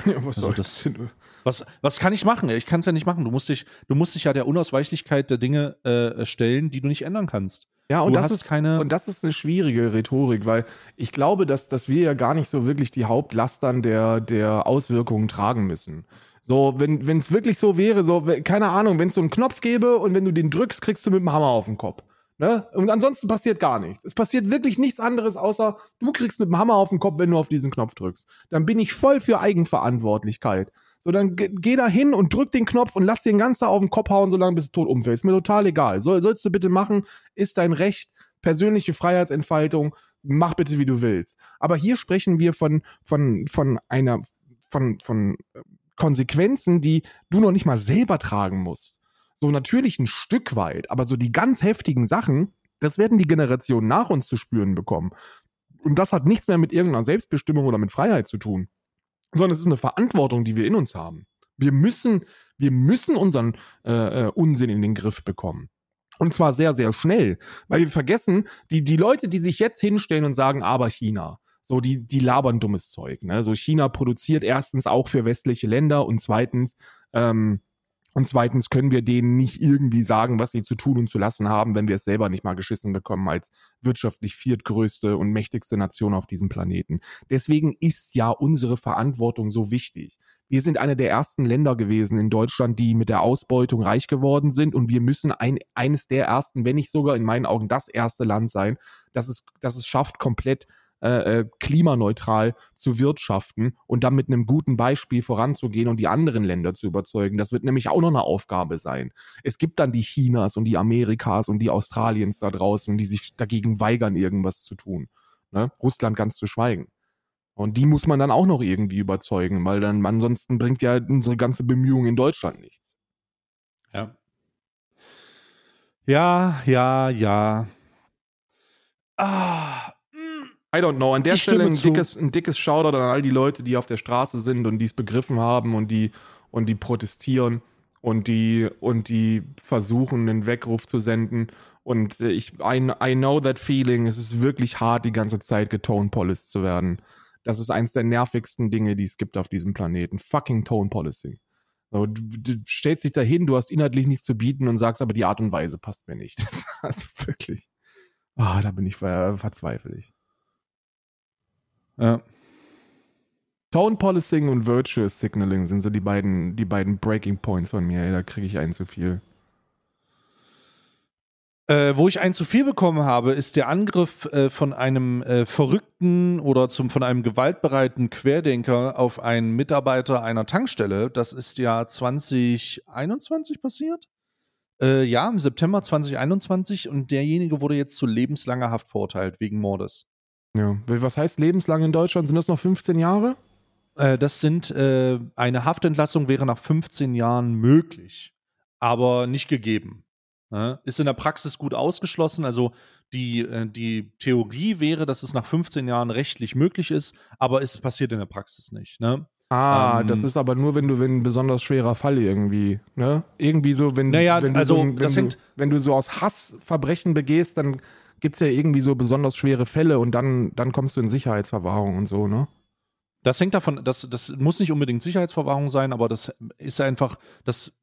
[LAUGHS] Ja, was Also soll das- das denn? Was, was kann ich machen? Ich kann es ja nicht machen. Du musst dich, du musst dich ja der Unausweichlichkeit der Dinge äh, stellen, die du nicht ändern kannst. Ja, und das ist keine. Und das ist eine schwierige Rhetorik, weil ich glaube, dass, dass wir ja gar nicht so wirklich die Hauptlastern der, der Auswirkungen tragen müssen. So, wenn es wirklich so wäre, so, keine Ahnung, wenn es so einen Knopf gäbe und wenn du den drückst, kriegst du mit dem Hammer auf den Kopf. Ne? Und ansonsten passiert gar nichts. Es passiert wirklich nichts anderes, außer du kriegst mit dem Hammer auf den Kopf, wenn du auf diesen Knopf drückst. Dann bin ich voll für Eigenverantwortlichkeit. So, dann ge- geh da hin und drück den Knopf und lass den ganz da auf den Kopf hauen, solange bis du tot umfällst. Ist mir total egal. Soll, sollst du bitte machen, ist dein Recht, persönliche Freiheitsentfaltung, mach bitte, wie du willst. Aber hier sprechen wir von, von, von einer, von, von äh, Konsequenzen, die du noch nicht mal selber tragen musst. So natürlich ein Stück weit, aber so die ganz heftigen Sachen, das werden die Generationen nach uns zu spüren bekommen. Und das hat nichts mehr mit irgendeiner Selbstbestimmung oder mit Freiheit zu tun, sondern es ist eine Verantwortung, die wir in uns haben. Wir müssen, wir müssen unseren äh, äh, Unsinn in den Griff bekommen. Und zwar sehr, sehr schnell. Weil wir vergessen, die, die Leute, die sich jetzt hinstellen und sagen, aber China, so die, die labern dummes Zeug. Ne? So China produziert erstens auch für westliche Länder und zweitens, ähm, und zweitens können wir denen nicht irgendwie sagen, was sie zu tun und zu lassen haben, wenn wir es selber nicht mal geschissen bekommen als wirtschaftlich viertgrößte und mächtigste Nation auf diesem Planeten. Deswegen ist ja unsere Verantwortung so wichtig. Wir sind eine der ersten Länder gewesen in Deutschland, die mit der Ausbeutung reich geworden sind und wir müssen ein, eines der ersten, wenn nicht sogar in meinen Augen das erste Land sein, das es, das es schafft, komplett äh, äh, klimaneutral zu wirtschaften und dann mit einem guten Beispiel voranzugehen und die anderen Länder zu überzeugen. Das wird nämlich auch noch eine Aufgabe sein. Es gibt dann die Chinas und die Amerikas und die Australiens da draußen, die sich dagegen weigern, irgendwas zu tun. Ne? Russland ganz zu schweigen. Und die muss man dann auch noch irgendwie überzeugen, weil dann ansonsten bringt ja unsere ganze Bemühung in Deutschland nichts. Ja. Ja, ja, ja. Ah. I don't know. An der Ich Stelle ein dickes, ein dickes Shoutout an all die Leute, die auf der Straße sind und die es begriffen haben und die, und die protestieren und die, und die versuchen, einen Weckruf zu senden. Und äh, ich, I, I know that feeling. Es ist wirklich hart, die ganze Zeit getone policed zu werden. Das ist eins der nervigsten Dinge, die es gibt auf diesem Planeten. Fucking Tone Policing. So, du, du stellst dich dahin, du hast inhaltlich nichts zu bieten und sagst, aber die Art und Weise passt mir nicht. [LAUGHS] Das ist also wirklich. Ah, da bin ich ver verzweifelt. Ja. Tone Policing und Virtuous Signaling sind so die beiden, die beiden Breaking Points von mir. Ey, da kriege ich einen zu viel. Äh, wo ich ein zu viel bekommen habe, ist der Angriff äh, von einem äh, verrückten oder zum, von einem gewaltbereiten Querdenker auf einen Mitarbeiter einer Tankstelle. Das ist ja 2021 passiert. Äh, ja, im September 2021 und derjenige wurde jetzt zu lebenslanger Haft verurteilt wegen Mordes. Ja. Was heißt lebenslang in Deutschland? Sind das noch 15 Jahre? Äh, das sind, äh, eine Haftentlassung wäre nach 15 Jahren möglich, aber nicht gegeben. Ne? Ist in der Praxis gut ausgeschlossen. Also die, äh, die Theorie wäre, dass es nach 15 Jahren rechtlich möglich ist, aber es passiert in der Praxis nicht. Ne? Ah, Ähm, das ist aber nur, wenn du, wenn ein besonders schwerer Fall irgendwie, ne? Irgendwie so, wenn, Naja, wenn, du, also, so, wenn, das du, hängt- wenn du so aus Hass Verbrechen begehst, dann gibt es ja irgendwie so besonders schwere Fälle und dann, dann kommst du in Sicherheitsverwahrung und so, ne? Das hängt davon, das, das muss nicht unbedingt Sicherheitsverwahrung sein, aber das ist einfach, das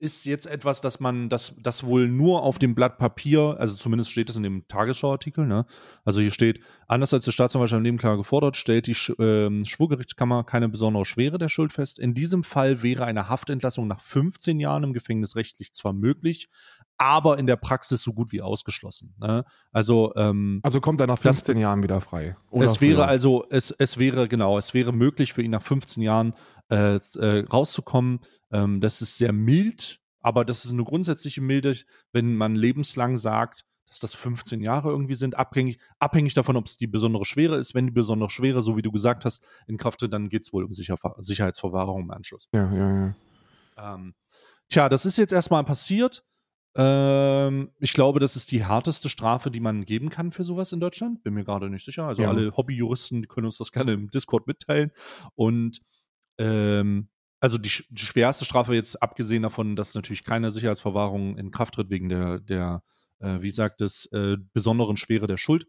ist jetzt etwas, dass man, das, das wohl nur auf dem Blatt Papier, also zumindest steht es in dem Tagesschau-Artikel, ne? Also hier steht, anders als der Staatsanwalt im Nebenklage gefordert, stellt die Sch ähm, Schwurgerichtskammer keine besondere Schwere der Schuld fest. In diesem Fall wäre eine Haftentlassung nach 15 Jahren im Gefängnis rechtlich zwar möglich, aber in der Praxis so gut wie ausgeschlossen. Ne? Also ähm, Also kommt er nach Das- 15 Jahren wieder frei. Es wäre früher. also, es, es wäre, genau, es wäre möglich für ihn nach 15 Jahren äh, äh, rauszukommen. Ähm, das ist sehr mild, aber das ist eine grundsätzliche Milde, wenn man lebenslang sagt, dass das 15 Jahre irgendwie sind, abhängig, abhängig davon, ob es die besondere Schwere ist. Wenn die besondere Schwere, so wie du gesagt hast, in Kraft tritt, dann geht es wohl um Sicher Sicherheitsverwahrung im Anschluss. Ja, ja, ja. Ähm, tja, das ist jetzt erstmal passiert. Ähm, ich glaube, das ist die härteste Strafe, die man geben kann für sowas in Deutschland. Bin mir gerade nicht sicher. Also Ja. alle Hobbyjuristen können uns das gerne im Discord mitteilen. Und ähm, also die, die schwerste Strafe jetzt, abgesehen davon, dass natürlich keine Sicherheitsverwahrung in Kraft tritt wegen der, der äh, wie sagt es, äh, besonderen Schwere der Schuld.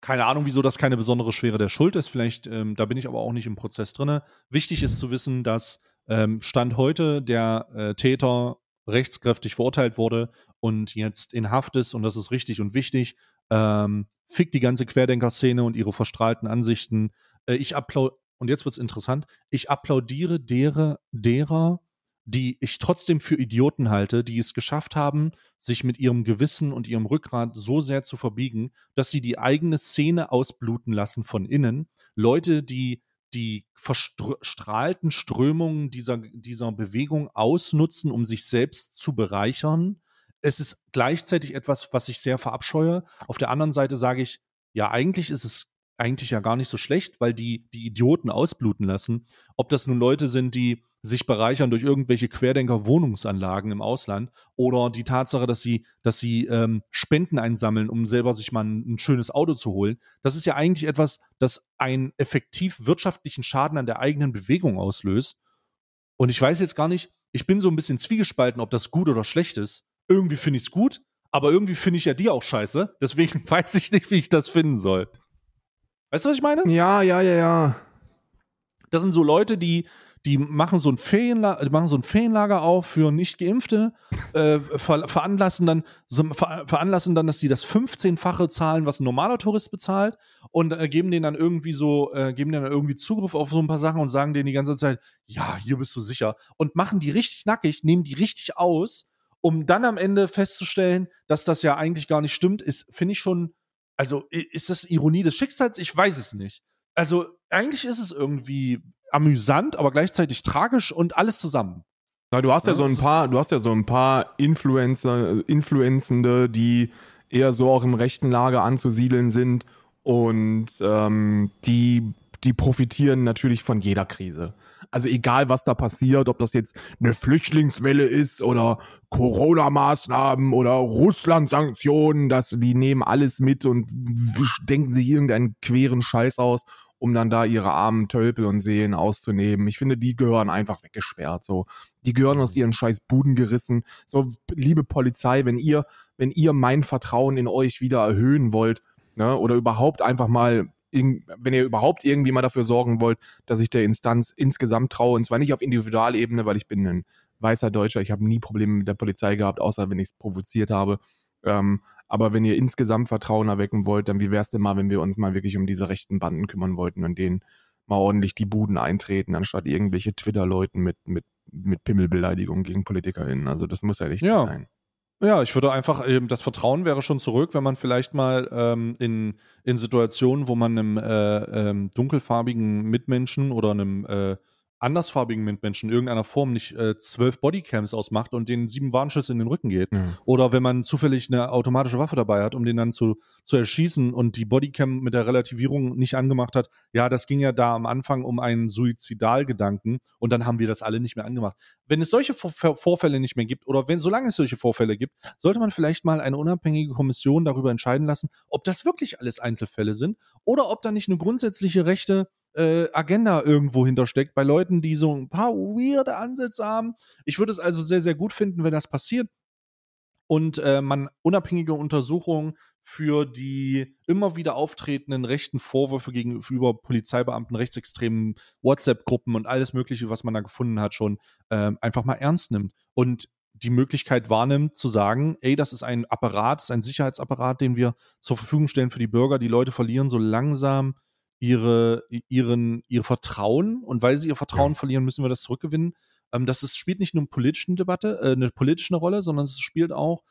Keine Ahnung, wieso das keine besondere Schwere der Schuld ist. Vielleicht, ähm, da bin ich aber auch nicht im Prozess drinne. Wichtig ist zu wissen, dass ähm, Stand heute der äh, Täter rechtskräftig verurteilt wurde und jetzt in Haft ist, und das ist richtig und wichtig, ähm, fickt die ganze Querdenker-Szene und ihre verstrahlten Ansichten. Äh, ich applaud und jetzt wird's interessant, ich applaudiere derer, derer, die ich trotzdem für Idioten halte, die es geschafft haben, sich mit ihrem Gewissen und ihrem Rückgrat so sehr zu verbiegen, dass sie die eigene Szene ausbluten lassen von innen. Leute, die die verstrahlten Strömungen dieser, dieser Bewegung ausnutzen, um sich selbst zu bereichern. Es ist gleichzeitig etwas, was ich sehr verabscheue. Auf der anderen Seite sage ich, ja, eigentlich ist es eigentlich ja gar nicht so schlecht, weil die die Idioten ausbluten lassen. Ob das nun Leute sind, die sich bereichern durch irgendwelche Querdenker-Wohnungsanlagen im Ausland oder die Tatsache, dass sie, dass sie ähm, Spenden einsammeln, um selber sich mal ein, ein schönes Auto zu holen. Das ist ja eigentlich etwas, das einen effektiv wirtschaftlichen Schaden an der eigenen Bewegung auslöst. Und ich weiß jetzt gar nicht, ich bin so ein bisschen zwiegespalten, ob das gut oder schlecht ist. Irgendwie finde ich es gut, aber irgendwie finde ich ja die auch scheiße. Deswegen [LAUGHS] weiß ich nicht, wie ich das finden soll. Weißt du, was ich meine? Ja, ja, ja, ja. Das sind so Leute, die, die machen so ein Ferienlager, machen so ein Ferienlager auf für Nicht-Geimpfte, äh, ver veranlassen dann, ver veranlassen dann, dass sie das 15-fache zahlen, was ein normaler Tourist bezahlt und äh, geben denen dann irgendwie so, äh, geben denen dann irgendwie Zugriff auf so ein paar Sachen und sagen denen die ganze Zeit, ja, hier bist du sicher und machen die richtig nackig, nehmen die richtig aus, um dann am Ende festzustellen, dass das ja eigentlich gar nicht stimmt, ist, finde ich schon, also ist das Ironie des Schicksals? Ich weiß es nicht. Also eigentlich ist es irgendwie amüsant, aber gleichzeitig tragisch und alles zusammen. Na, du hast ja Ja, so ein paar, du hast ja so ein paar Influencer, Influenzende, die eher so auch im rechten Lager anzusiedeln sind und ähm, die, die profitieren natürlich von jeder Krise. Also egal, was da passiert, ob das jetzt eine Flüchtlingswelle ist oder Corona-Maßnahmen oder Russland-Sanktionen, das, die nehmen alles mit und denken sich irgendeinen queren Scheiß aus, um dann da ihre armen Tölpel und Seelen auszunehmen. Ich finde, die gehören einfach weggesperrt. So, die gehören aus ihren scheiß Buden gerissen. So, liebe Polizei, wenn ihr, wenn ihr mein Vertrauen in euch wieder erhöhen wollt, ne, oder überhaupt einfach mal, wenn ihr überhaupt irgendwie mal dafür sorgen wollt, dass ich der Instanz insgesamt traue, und zwar nicht auf Individualebene, weil ich bin ein weißer Deutscher, ich habe nie Probleme mit der Polizei gehabt, außer wenn ich es provoziert habe. Ähm, aber wenn ihr insgesamt Vertrauen erwecken wollt, dann wie wär's denn mal, wenn wir uns mal wirklich um diese rechten Banden kümmern wollten und denen mal ordentlich die Buden eintreten, anstatt irgendwelche Twitter-Leuten mit, mit, mit Pimmelbeleidigungen gegen PolitikerInnen. Also das muss ja nicht Ja. sein. Ja, ich würde einfach, ähm, das Vertrauen wäre schon zurück, wenn man vielleicht mal ähm, in, in Situationen, wo man einem äh, ähm, dunkelfarbigen Mitmenschen oder einem äh, andersfarbigen Mitmenschen in irgendeiner Form nicht äh, zwölf Bodycams ausmacht und den sieben Warnschüsse in den Rücken geht. Ja. Oder wenn man zufällig eine automatische Waffe dabei hat, um den dann zu, zu erschießen und die Bodycam mit der Relativierung nicht angemacht hat. Ja, das ging ja da am Anfang um einen Suizidalgedanken und dann haben wir das alle nicht mehr angemacht. Wenn es solche Vor Vorfälle nicht mehr gibt oder wenn, solange es solche Vorfälle gibt, sollte man vielleicht mal eine unabhängige Kommission darüber entscheiden lassen, ob das wirklich alles Einzelfälle sind oder ob da nicht eine grundsätzliche Rechte äh, Agenda irgendwo hintersteckt bei Leuten, die so ein paar weirde Ansätze haben. Ich würde es also sehr, sehr gut finden, wenn das passiert und äh, man unabhängige Untersuchungen für die immer wieder auftretenden rechten Vorwürfe gegenüber Polizeibeamten, rechtsextremen WhatsApp-Gruppen und alles Mögliche, was man da gefunden hat, schon äh, einfach mal ernst nimmt und die Möglichkeit wahrnimmt, zu sagen, ey, das ist ein Apparat, das ist ein Sicherheitsapparat, den wir zur Verfügung stellen für die Bürger. Die Leute verlieren so langsam ihre, ihren, ihr Vertrauen und weil sie ihr Vertrauen ja. verlieren, müssen wir das zurückgewinnen. Ähm, das ist, spielt nicht nur eine politische Debatte, äh, eine politische Rolle, sondern es spielt auch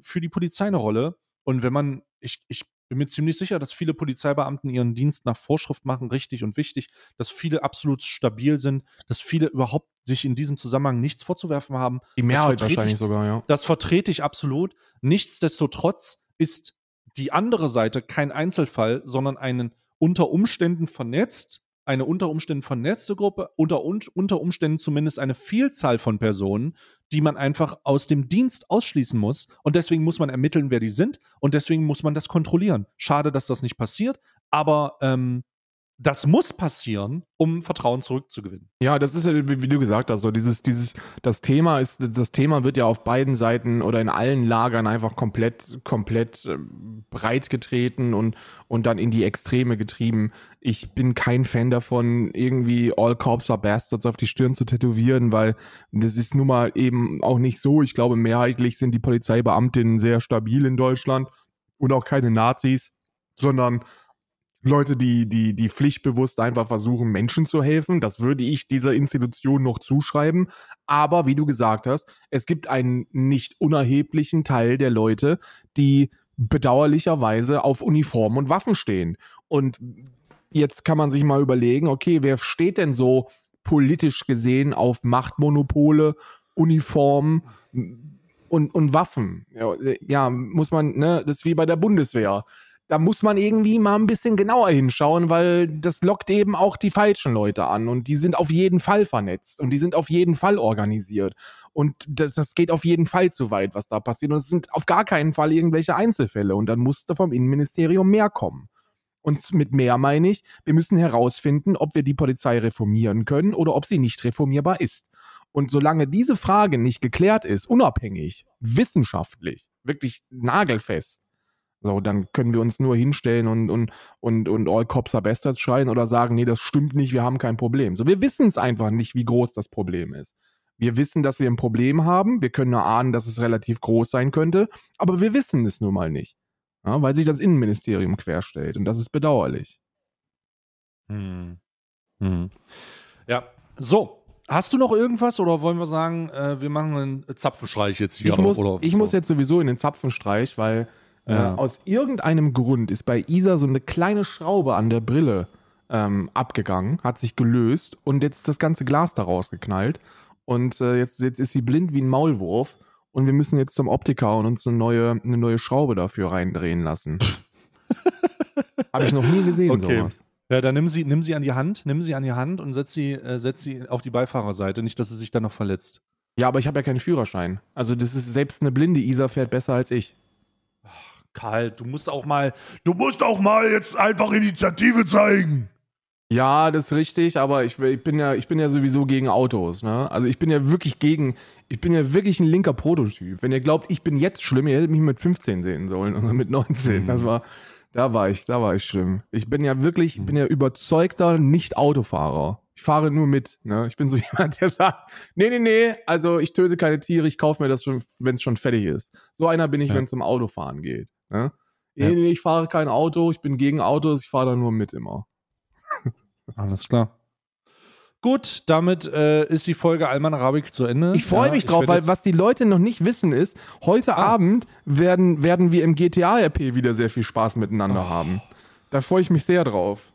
für die Polizei eine Rolle. Und wenn man, ich, ich bin mir ziemlich sicher, dass viele Polizeibeamten ihren Dienst nach Vorschrift machen, richtig und wichtig, dass viele absolut stabil sind, dass viele überhaupt sich in diesem Zusammenhang nichts vorzuwerfen haben. Die Mehrheit wahrscheinlich ich, sogar, ja. Das vertrete ich absolut. Nichtsdestotrotz ist die andere Seite kein Einzelfall, sondern einen unter Umständen vernetzt, eine unter Umständen vernetzte Gruppe, unter, unter Umständen zumindest eine Vielzahl von Personen, die man einfach aus dem Dienst ausschließen muss. Und deswegen muss man ermitteln, wer die sind. Und deswegen muss man das kontrollieren. Schade, dass das nicht passiert. Aber ähm, das muss passieren, um Vertrauen zurückzugewinnen. Ja, das ist ja, wie du gesagt hast, so dieses, dieses, das Thema ist, das Thema wird ja auf beiden Seiten oder in allen Lagern einfach komplett, komplett äh, breit getreten und, und dann in die Extreme getrieben. Ich bin kein Fan davon, irgendwie All Corps are Bastards auf die Stirn zu tätowieren, weil das ist nun mal eben auch nicht so. Ich glaube, mehrheitlich sind die Polizeibeamtinnen sehr stabil in Deutschland und auch keine Nazis, sondern Leute, die, die, die pflichtbewusst einfach versuchen, Menschen zu helfen. Das würde ich dieser Institution noch zuschreiben. Aber wie du gesagt hast, es gibt einen nicht unerheblichen Teil der Leute, die bedauerlicherweise auf Uniformen und Waffen stehen. Und jetzt kann man sich mal überlegen, okay, wer steht denn so politisch gesehen auf Machtmonopole, Uniformen und, und Waffen? Ja, muss man, ne, das ist wie bei der Bundeswehr da muss man irgendwie mal ein bisschen genauer hinschauen, weil das lockt eben auch die falschen Leute an und die sind auf jeden Fall vernetzt und die sind auf jeden Fall organisiert und das, das geht auf jeden Fall zu weit, was da passiert und es sind auf gar keinen Fall irgendwelche Einzelfälle und dann musste vom Innenministerium mehr kommen. Und mit mehr meine ich, wir müssen herausfinden, ob wir die Polizei reformieren können oder ob sie nicht reformierbar ist. Und solange diese Frage nicht geklärt ist, unabhängig, wissenschaftlich, wirklich nagelfest, so, dann können wir uns nur hinstellen und, und, und, und All Cops are Bastards schreien oder sagen, nee, das stimmt nicht, wir haben kein Problem. So, wir wissen es einfach nicht, wie groß das Problem ist. Wir wissen, dass wir ein Problem haben. Wir können nur ahnen, dass es relativ groß sein könnte, aber wir wissen es nun mal nicht. Ja, weil sich das Innenministerium querstellt und das ist bedauerlich. Hm. Hm. Ja, so. Hast du noch irgendwas oder wollen wir sagen, äh, wir machen einen Zapfenstreich jetzt hier? Ich, muss, oder, ich muss jetzt sowieso in den Zapfenstreich, weil ja. Äh, aus irgendeinem Grund ist bei Isa so eine kleine Schraube an der Brille ähm, abgegangen, hat sich gelöst und jetzt ist das ganze Glas da rausgeknallt. Und äh, jetzt, jetzt ist sie blind wie ein Maulwurf und wir müssen jetzt zum Optiker und uns eine neue, eine neue Schraube dafür reindrehen lassen. [LAUGHS] Habe ich noch nie gesehen, okay. sowas. Ja, dann nimm sie, nimm sie an die Hand, nimm sie an die Hand und setz sie, äh, setz sie auf die Beifahrerseite, nicht, dass sie sich dann noch verletzt. Ja, aber ich habe ja keinen Führerschein. Also das ist selbst eine blinde Isa fährt besser als ich. Karl, du musst auch mal, du musst auch mal jetzt einfach Initiative zeigen. Ja, das ist richtig, aber ich, ich, bin ja, ich bin ja sowieso gegen Autos. Ne? Also ich bin ja wirklich gegen, ich bin ja wirklich ein linker Prototyp. Wenn ihr glaubt, ich bin jetzt schlimm, ihr hättet mich mit 15 sehen sollen oder mit 19. Mhm. Das war, da war ich, da war ich schlimm. Ich bin ja wirklich, ich bin ja überzeugter Nicht-Autofahrer. Ich fahre nur mit. Ne? Ich bin so [LAUGHS] jemand, der sagt, nee, nee, nee, also ich töte keine Tiere, ich kaufe mir das schon, wenn es schon fertig ist. So einer bin ich, ja. wenn es um Autofahren geht. Ne? Ja. Nee, nee, ich fahre kein Auto, ich bin gegen Autos, ich fahre da nur mit immer. [LAUGHS] Alles klar. Gut, damit äh, ist die Folge Alman Arabik zu Ende. Ich freue Ja, mich drauf, werd weil was die Leute noch nicht wissen ist, heute Ah. Abend werden, werden wir im GTA-RP wieder sehr viel Spaß miteinander Oh. haben. Da freue ich mich sehr drauf.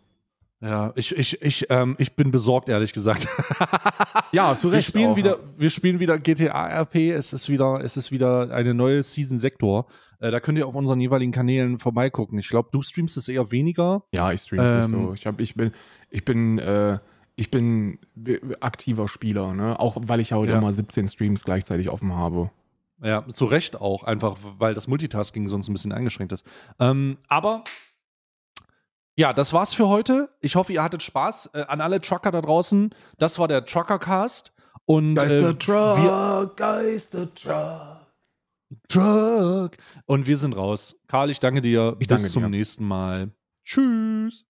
Ja, ich, ich, ich, ähm, ich bin besorgt, ehrlich gesagt. [LAUGHS] Ja, zu Wir Recht. spielen, auch. wieder, wir spielen wieder GTA RP. Es ist wieder, es ist wieder eine neue Season Sektor. Äh, da könnt ihr auf unseren jeweiligen Kanälen vorbeigucken. Ich glaube, du streamst es eher weniger. Ja, ich stream's nicht Ähm, so. Ich, hab, ich bin, ich bin, äh, ich bin aktiver Spieler, ne? Auch weil ich ja heute Ja. mal 17 Streams gleichzeitig offen habe. Ja, zu Recht auch, einfach weil das Multitasking sonst ein bisschen eingeschränkt ist. Ähm, aber ja, das war's für heute. Ich hoffe, ihr hattet Spaß. Äh, an alle Trucker da draußen, das war der Truckercast. Und äh, wir, Geistertruck. Truck. Und wir sind raus. Karl, ich danke dir. Ich Bis danke zum dir. nächsten Mal. Tschüss.